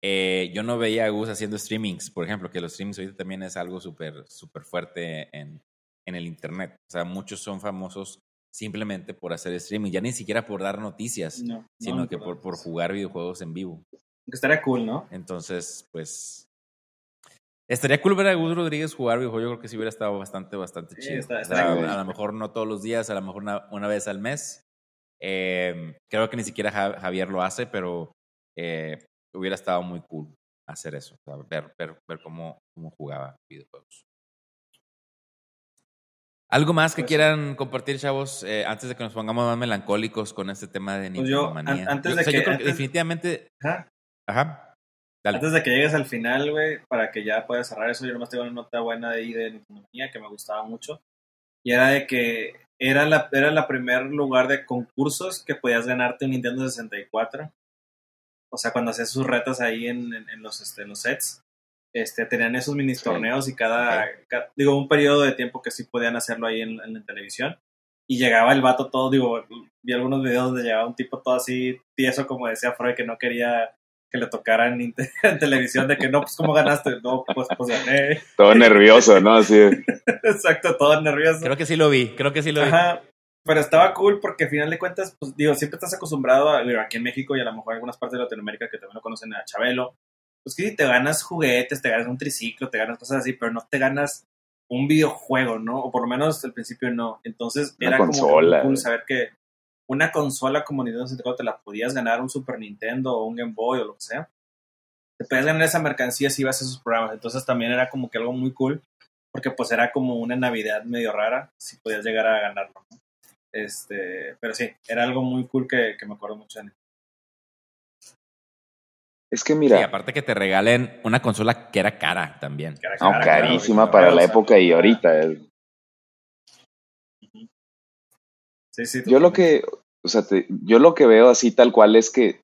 Eh, yo no veía a Gus haciendo streamings, por ejemplo, que los streamings ahorita también es algo súper súper fuerte en, en el Internet. O sea, muchos son famosos simplemente por hacer streaming, ya ni siquiera por dar noticias, No, sino no, que por, por jugar videojuegos en vivo. Que estaría cool, ¿no? Entonces, pues. Estaría cool ver a Gus Rodríguez jugar videojuegos. Yo creo que sí hubiera estado bastante, bastante Sí, chido. está- O está sea, cool. a lo mejor no todos los días, a lo mejor una, una vez al mes. Eh, creo que ni siquiera Ja- Javier lo hace, pero eh, hubiera estado muy cool hacer eso. o sea, ver, ver, ver cómo, cómo jugaba videojuegos. ¿Algo más que Pues- quieran compartir, chavos, eh, antes de que nos pongamos más melancólicos con este tema de Pues Nintendo yo, Manía? an- antes Yo- de o sea, que- yo creo que antes- definitivamente... Ajá. Ajá. Dale. Antes de que llegues al final, güey, para que ya puedas cerrar eso, yo nomás tengo una nota buena de ahí de Nintendo Manía que me gustaba mucho. Y era de que era la, era la primer lugar de concursos que podías ganarte un Nintendo 64. O sea, cuando hacías sus retas ahí en, en- en los, este, en los sets, este, tenían esos mini Sí. torneos y cada, ca- digo, un periodo de tiempo que sí podían hacerlo ahí en, en la televisión. Y llegaba el vato todo, digo, vi algunos videos donde llegaba un tipo todo así tieso, como decía Freud, que no quería que le tocaran en, te- en televisión, de que no, pues, ¿cómo ganaste? No, pues, pues gané. Todo nervioso, ¿no? Así. Exacto, todo nervioso. Creo que sí lo vi, creo que sí lo vi. Ajá. Pero estaba cool porque al final de cuentas, pues digo, siempre estás acostumbrado a, digo, aquí en México y a lo mejor en algunas partes de Latinoamérica que también lo conocen a Chabelo. Pues que sí, te ganas juguetes, te ganas un triciclo, te ganas cosas así, pero no te ganas un videojuego, ¿no? O por lo menos al principio no. Entonces Una era como que consola, muy cool saber que, una consola como Nintendo 64 te la podías ganar un Super Nintendo o un Game Boy o lo que sea. Te podías ganar esa mercancía si ibas a esos programas. Entonces también era como que algo muy cool, porque pues era como una Navidad medio rara, si podías llegar a ganarlo. Este, pero sí, era algo muy cool que, me acuerdo mucho de Es que mira. Y aparte que te regalen una consola que era cara también. carísima para la época y ahorita. Sí, sí. Yo lo que, o sea, yo lo que veo así tal cual es que,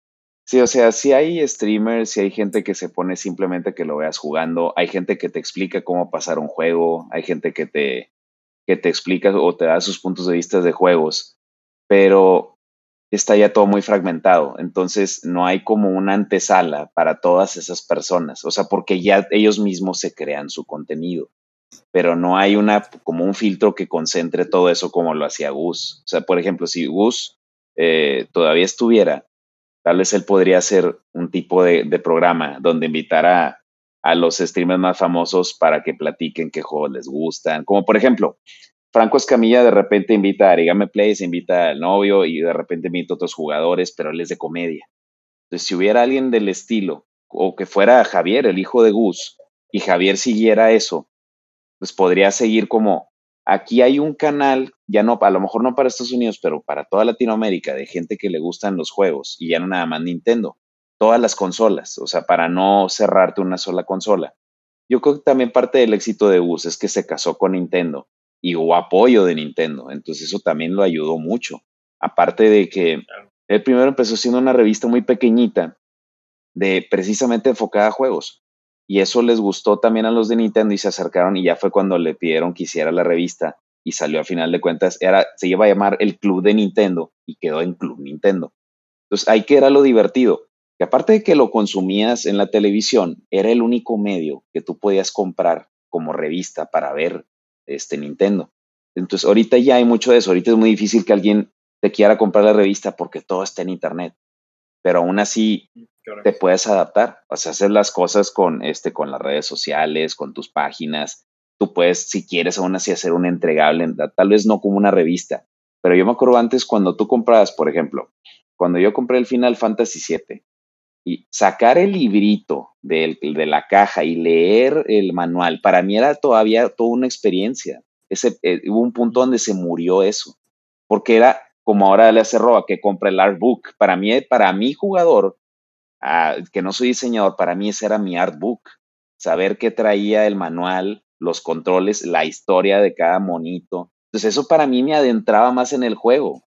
sí, o sea, si hay streamers, si hay gente que se pone simplemente que lo veas jugando, hay gente que te explica cómo pasar un juego, hay gente que te, que te explica o te da sus puntos de vista de juegos, pero está ya todo muy fragmentado, entonces no hay como una antesala para todas esas personas, o sea, porque ya ellos mismos se crean su contenido, pero no hay una como un filtro que concentre todo eso como lo hacía Gus. O sea, por ejemplo, si Gus eh, todavía estuviera, tal vez él podría hacer un tipo de, programa donde invitara a los streamers más famosos para que platiquen qué juegos les gustan. Como por ejemplo, Franco Escamilla de repente invita a Arigame Plays, invita al novio y de repente invita a otros jugadores, pero él es de comedia. Entonces, si hubiera alguien del estilo, o que fuera Javier, el hijo de Gus, y Javier siguiera eso, pues podría seguir como, aquí hay un canal, ya no, a lo mejor no para Estados Unidos, pero para toda Latinoamérica, de gente que le gustan los juegos, y ya no nada más Nintendo todas las consolas, o sea, para no cerrarte una sola consola. Yo creo que también parte del éxito de Gus es que se casó con Nintendo y hubo apoyo de Nintendo, entonces eso también lo ayudó mucho. Aparte de que él primero empezó siendo una revista muy pequeñita, de precisamente enfocada a juegos. Y eso les gustó también a los de Nintendo y se acercaron y ya fue cuando le pidieron que hiciera la revista y salió a final de cuentas, era, se iba a llamar el Club de Nintendo y quedó en Club Nintendo. Entonces ahí que era lo divertido que aparte de que lo consumías en la televisión, era el único medio que tú podías comprar como revista para ver este Nintendo. Entonces, ahorita ya hay mucho de eso. Ahorita es muy difícil que alguien te quiera comprar la revista porque todo está en internet. Pero aún así te puedes adaptar. O sea, hacer las cosas con este, con las redes sociales, con tus páginas. Tú puedes, si quieres, aún así hacer un entregable, tal vez no como una revista. Pero yo me acuerdo antes cuando tú comprabas, por ejemplo, cuando yo compré el Final Fantasy VII, y sacar el librito de, de la caja y leer el manual, para mí era todavía toda una experiencia. Ese, eh, hubo un punto donde se murió eso, porque era como ahora le hace Roa, que compra el artbook. Para mí, para mi jugador, ah, que no soy diseñador, para mí ese era mi artbook. Saber qué traía el manual, los controles, la historia de cada monito. Entonces eso para mí me adentraba más en el juego,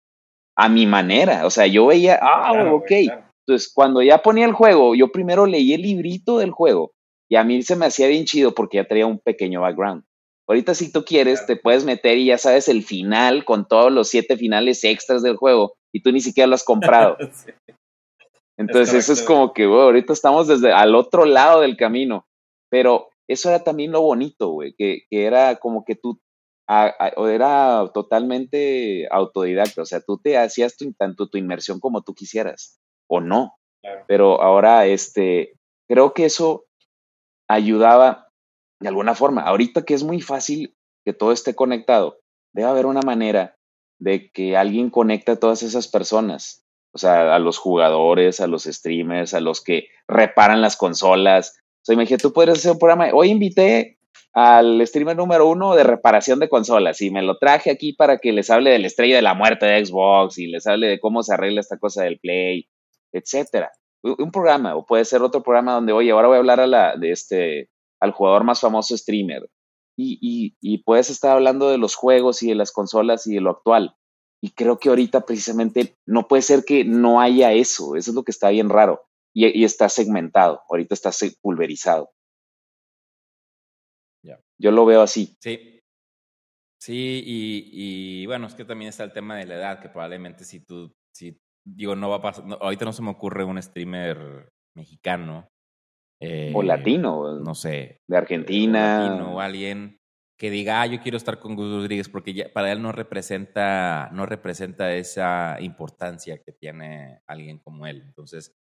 a mi manera. O sea, yo veía, ah, ok, entonces, cuando ya ponía el juego, yo primero leí el librito del juego y a mí se me hacía bien chido porque ya traía un pequeño background. Ahorita si tú quieres, te puedes meter y ya sabes el final con todos los siete finales extras del juego y tú ni siquiera lo has comprado. Entonces eso es como que, güey, ahorita estamos desde al otro lado del camino. Pero eso era también lo bonito, güey, que, que era como que tú era totalmente autodidacta, o sea, tú te hacías tanto tu inmersión como tú quisieras o no. Pero ahora, este, creo que eso ayudaba de alguna forma. Ahorita que es muy fácil que todo esté conectado, debe haber una manera de que alguien conecte a todas esas personas. O sea, a los jugadores, a los streamers, a los que reparan las consolas. O sea, imagínate, tú puedes hacer un programa. Hoy invité al streamer número uno de reparación de consolas y me lo traje aquí para que les hable de la estrella de la muerte de Xbox y les hable de cómo se arregla esta cosa del Play etcétera. Un programa, o puede ser otro programa donde, oye, ahora voy a hablar a la, de este, al jugador más famoso streamer. Y, y, y puedes estar hablando de los juegos y de las consolas y de lo actual. Y creo que ahorita precisamente no puede ser que no haya eso. Eso es lo que está bien raro. Y, y está segmentado. Ahorita está pulverizado. Yo lo veo así. Sí. Sí, y, y, bueno, es que también está el tema de la edad, que probablemente si tú, si digo, no va a pasar, ahorita no se me ocurre un streamer mexicano. Eh, o latino. No sé. De Argentina. O latino, o alguien que diga, ah, yo quiero estar con Gus Rodríguez, porque ya, para él no representa, no representa esa importancia que tiene alguien como él. Entonces,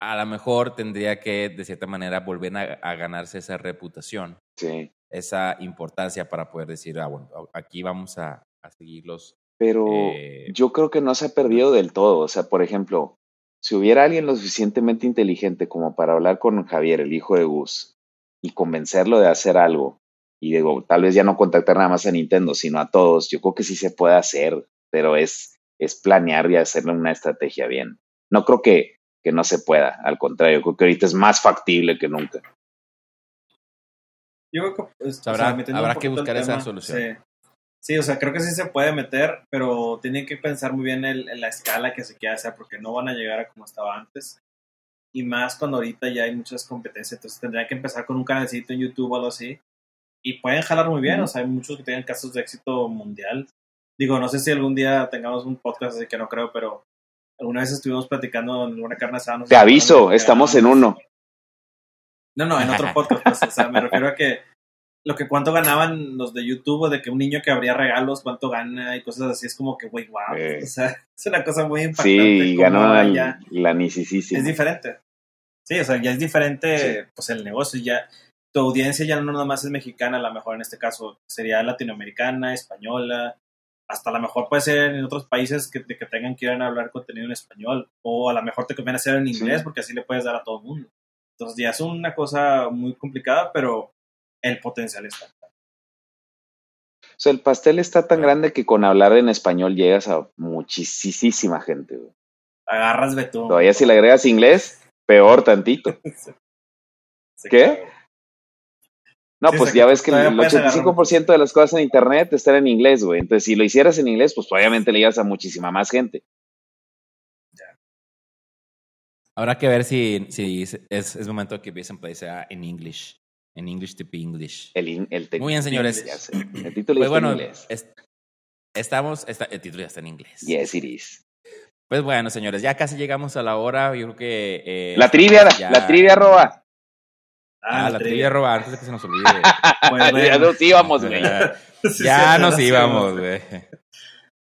a lo mejor tendría que, de cierta manera, volver a, ganarse esa reputación. Sí. Esa importancia para poder decir, ah, bueno, aquí vamos a, a seguir los, Pero Eh, yo creo que no se ha perdido del todo. O sea, por ejemplo, si hubiera alguien lo suficientemente inteligente como para hablar con Javier, el hijo de Gus, y convencerlo de hacer algo, y digo, tal vez ya no contactar nada más a Nintendo, sino a todos, yo creo que sí se puede hacer, pero es, es planear y hacerle una estrategia bien. No creo que, que no se pueda, al contrario, creo que ahorita es más factible que nunca. Yo creo que pues, o Habrá- sea, habrá que buscar esa solución. Sí. Sí, o sea, creo que sí se puede meter, pero tienen que pensar muy bien el- en la escala que se quiere hacer, porque no van a llegar a como estaba antes. Y más cuando ahorita ya hay muchas competencias, entonces tendrían que empezar con un canalcito en YouTube o algo así. Y pueden jalar muy bien, o sea, hay muchos que tienen casos de éxito mundial. Digo, no sé si algún día tengamos un podcast, así que no creo, pero alguna vez estuvimos platicando en una carne asada. no Te aviso, estamos en uno. no, no, en otro podcast, pues, o sea, me refiero a que lo que cuánto ganaban los de YouTube, o de que un niño que abría regalos, cuánto gana y cosas así, es como que, güey, wow, Eh. o sea, es una cosa muy impactante. Sí, ganó la, ya la nicisísima. es diferente. Sí, o sea, ya es diferente, pues, el negocio, ya, tu audiencia ya no nada más es mexicana, a lo mejor en este caso sería latinoamericana, española, hasta a lo mejor puede ser en otros países que, que tengan que ir a hablar contenido en español, o a lo mejor te conviene hacer en Sí. inglés, porque así le puedes dar a todo el mundo. Entonces ya es una cosa muy complicada, pero el potencial está. O sea, el pastel está tan grande que con hablar en español llegas a muchísima gente. güey. Agarras betún. Todavía si le agregas inglés, peor tantito. Sí, ¿Qué? claro. No, Sí, pues ya ves que el todavía puedes 85% de las cosas en internet están en inglés, güey. Entonces, si lo hicieras en inglés, pues obviamente le llegas a muchísima más gente. Habrá que ver si, si es, es momento de que and Play sea en English. En English to be English. El, in- el te- Muy bien, señores. El título Pues está bueno, en inglés. es- estamos, está- el título ya está en inglés. Yes, it is. Pues bueno, señores, ya casi llegamos a la hora. Yo creo que. eh, La trivia, ya- la trivia roba. Ah, la trivia roba antes de que se nos olvide. Pues, ya bueno. nos íbamos, güey. Sí, ya nos íbamos, güey.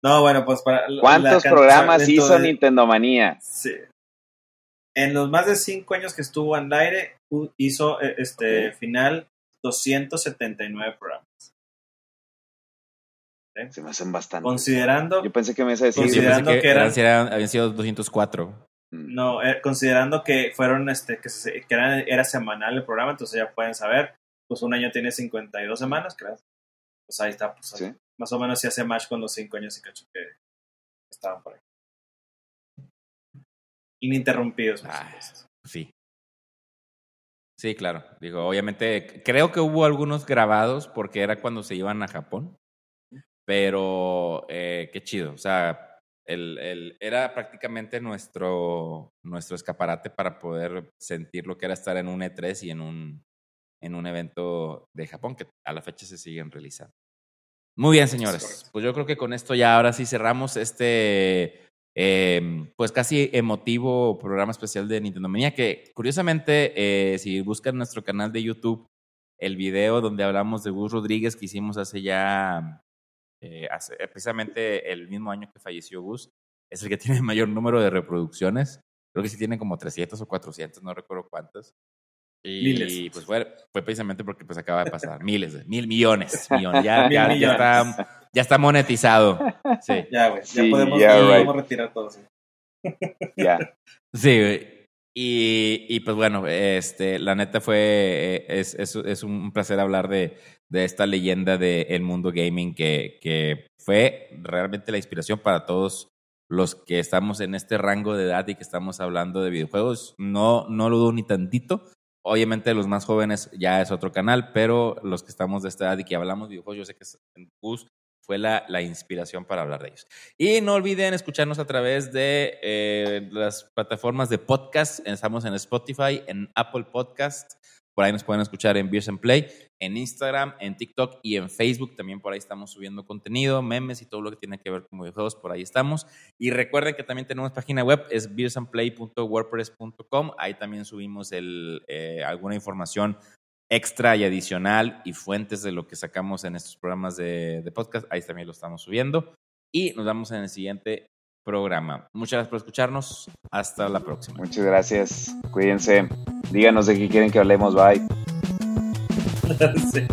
No, bueno, pues para. ¿Cuántos programas hizo de- Nintendo Manía? Sí. En los más de cinco años que estuvo al aire, hizo eh, este Ok. final 279 programas. Se me hacen bastante. Considerando, Yo pensé que me ibas a decir. Considerando que eran- eran- habían sido 204. Mm, no, eh, considerando que fueron, este, que, se- que eran- era semanal el programa, entonces ya pueden saber, pues un año tiene 52 semanas, creo. Pues ahí está, pues Sí. más o menos se hace match con los cinco años y cacho que estaban por ahí. Ininterrumpidos, por Ah. Sí. Sí, claro. Digo, obviamente, creo que hubo algunos grabados porque era cuando se iban a Japón. Pero eh, qué chido. O sea, el, el- era prácticamente nuestro, nuestro escaparate para poder sentir lo que era estar en un E3 y en un, en un evento de Japón que a la fecha se siguen realizando. Muy bien, señores. Pues yo creo que con esto ya ahora sí cerramos este eh, pues casi emotivo programa especial de Nintendo Manía, que curiosamente, eh, si buscan nuestro canal de YouTube, el video donde hablamos de Gus Rodríguez que hicimos hace ya, eh, precisamente el mismo año que falleció Gus, es el que tiene el mayor número de reproducciones. Creo que sí tiene como 300 o 400, no recuerdo cuántas. Y Miles. pues fue, fue precisamente porque pues acaba de pasar. Miles, de- mil millones. millones. Ya, Mil ya, ya está, ya está monetizado. Sí. Ya, güey, ya Sí, podemos, yeah, ya right. podemos retirar todo. sí. Ya. Sí, güey. Y, y pues bueno, este, la neta fue, eh, es, es, es un placer hablar de, de esta leyenda del mundo gaming que, que fue realmente la inspiración para todos los que estamos en este rango de edad y que estamos hablando de videojuegos. No, no lo dudo ni tantito. Obviamente los más jóvenes ya es otro canal, pero los que estamos de esta edad y que hablamos de videojuegos, yo sé que en Gus fue la, la inspiración para hablar de ellos. Y no olviden escucharnos a través de eh, las plataformas de podcast. Estamos en Spotify, en Apple Podcast. Por ahí nos pueden escuchar en Beers and Play, en Instagram, en TikTok y en Facebook. También por ahí estamos subiendo contenido, memes y todo lo que tiene que ver con videojuegos. Por ahí estamos. Y recuerden que también tenemos página web, es beersandplay.wordpress.com. Ahí también subimos eh, alguna información extra y adicional y fuentes de lo que sacamos en estos programas de, de podcast. Ahí también lo estamos subiendo. Y nos vemos en el siguiente programa. Muchas gracias por escucharnos. Hasta la próxima. Muchas gracias. Cuídense. Díganos de qué quieren que hablemos. Bye. Sí.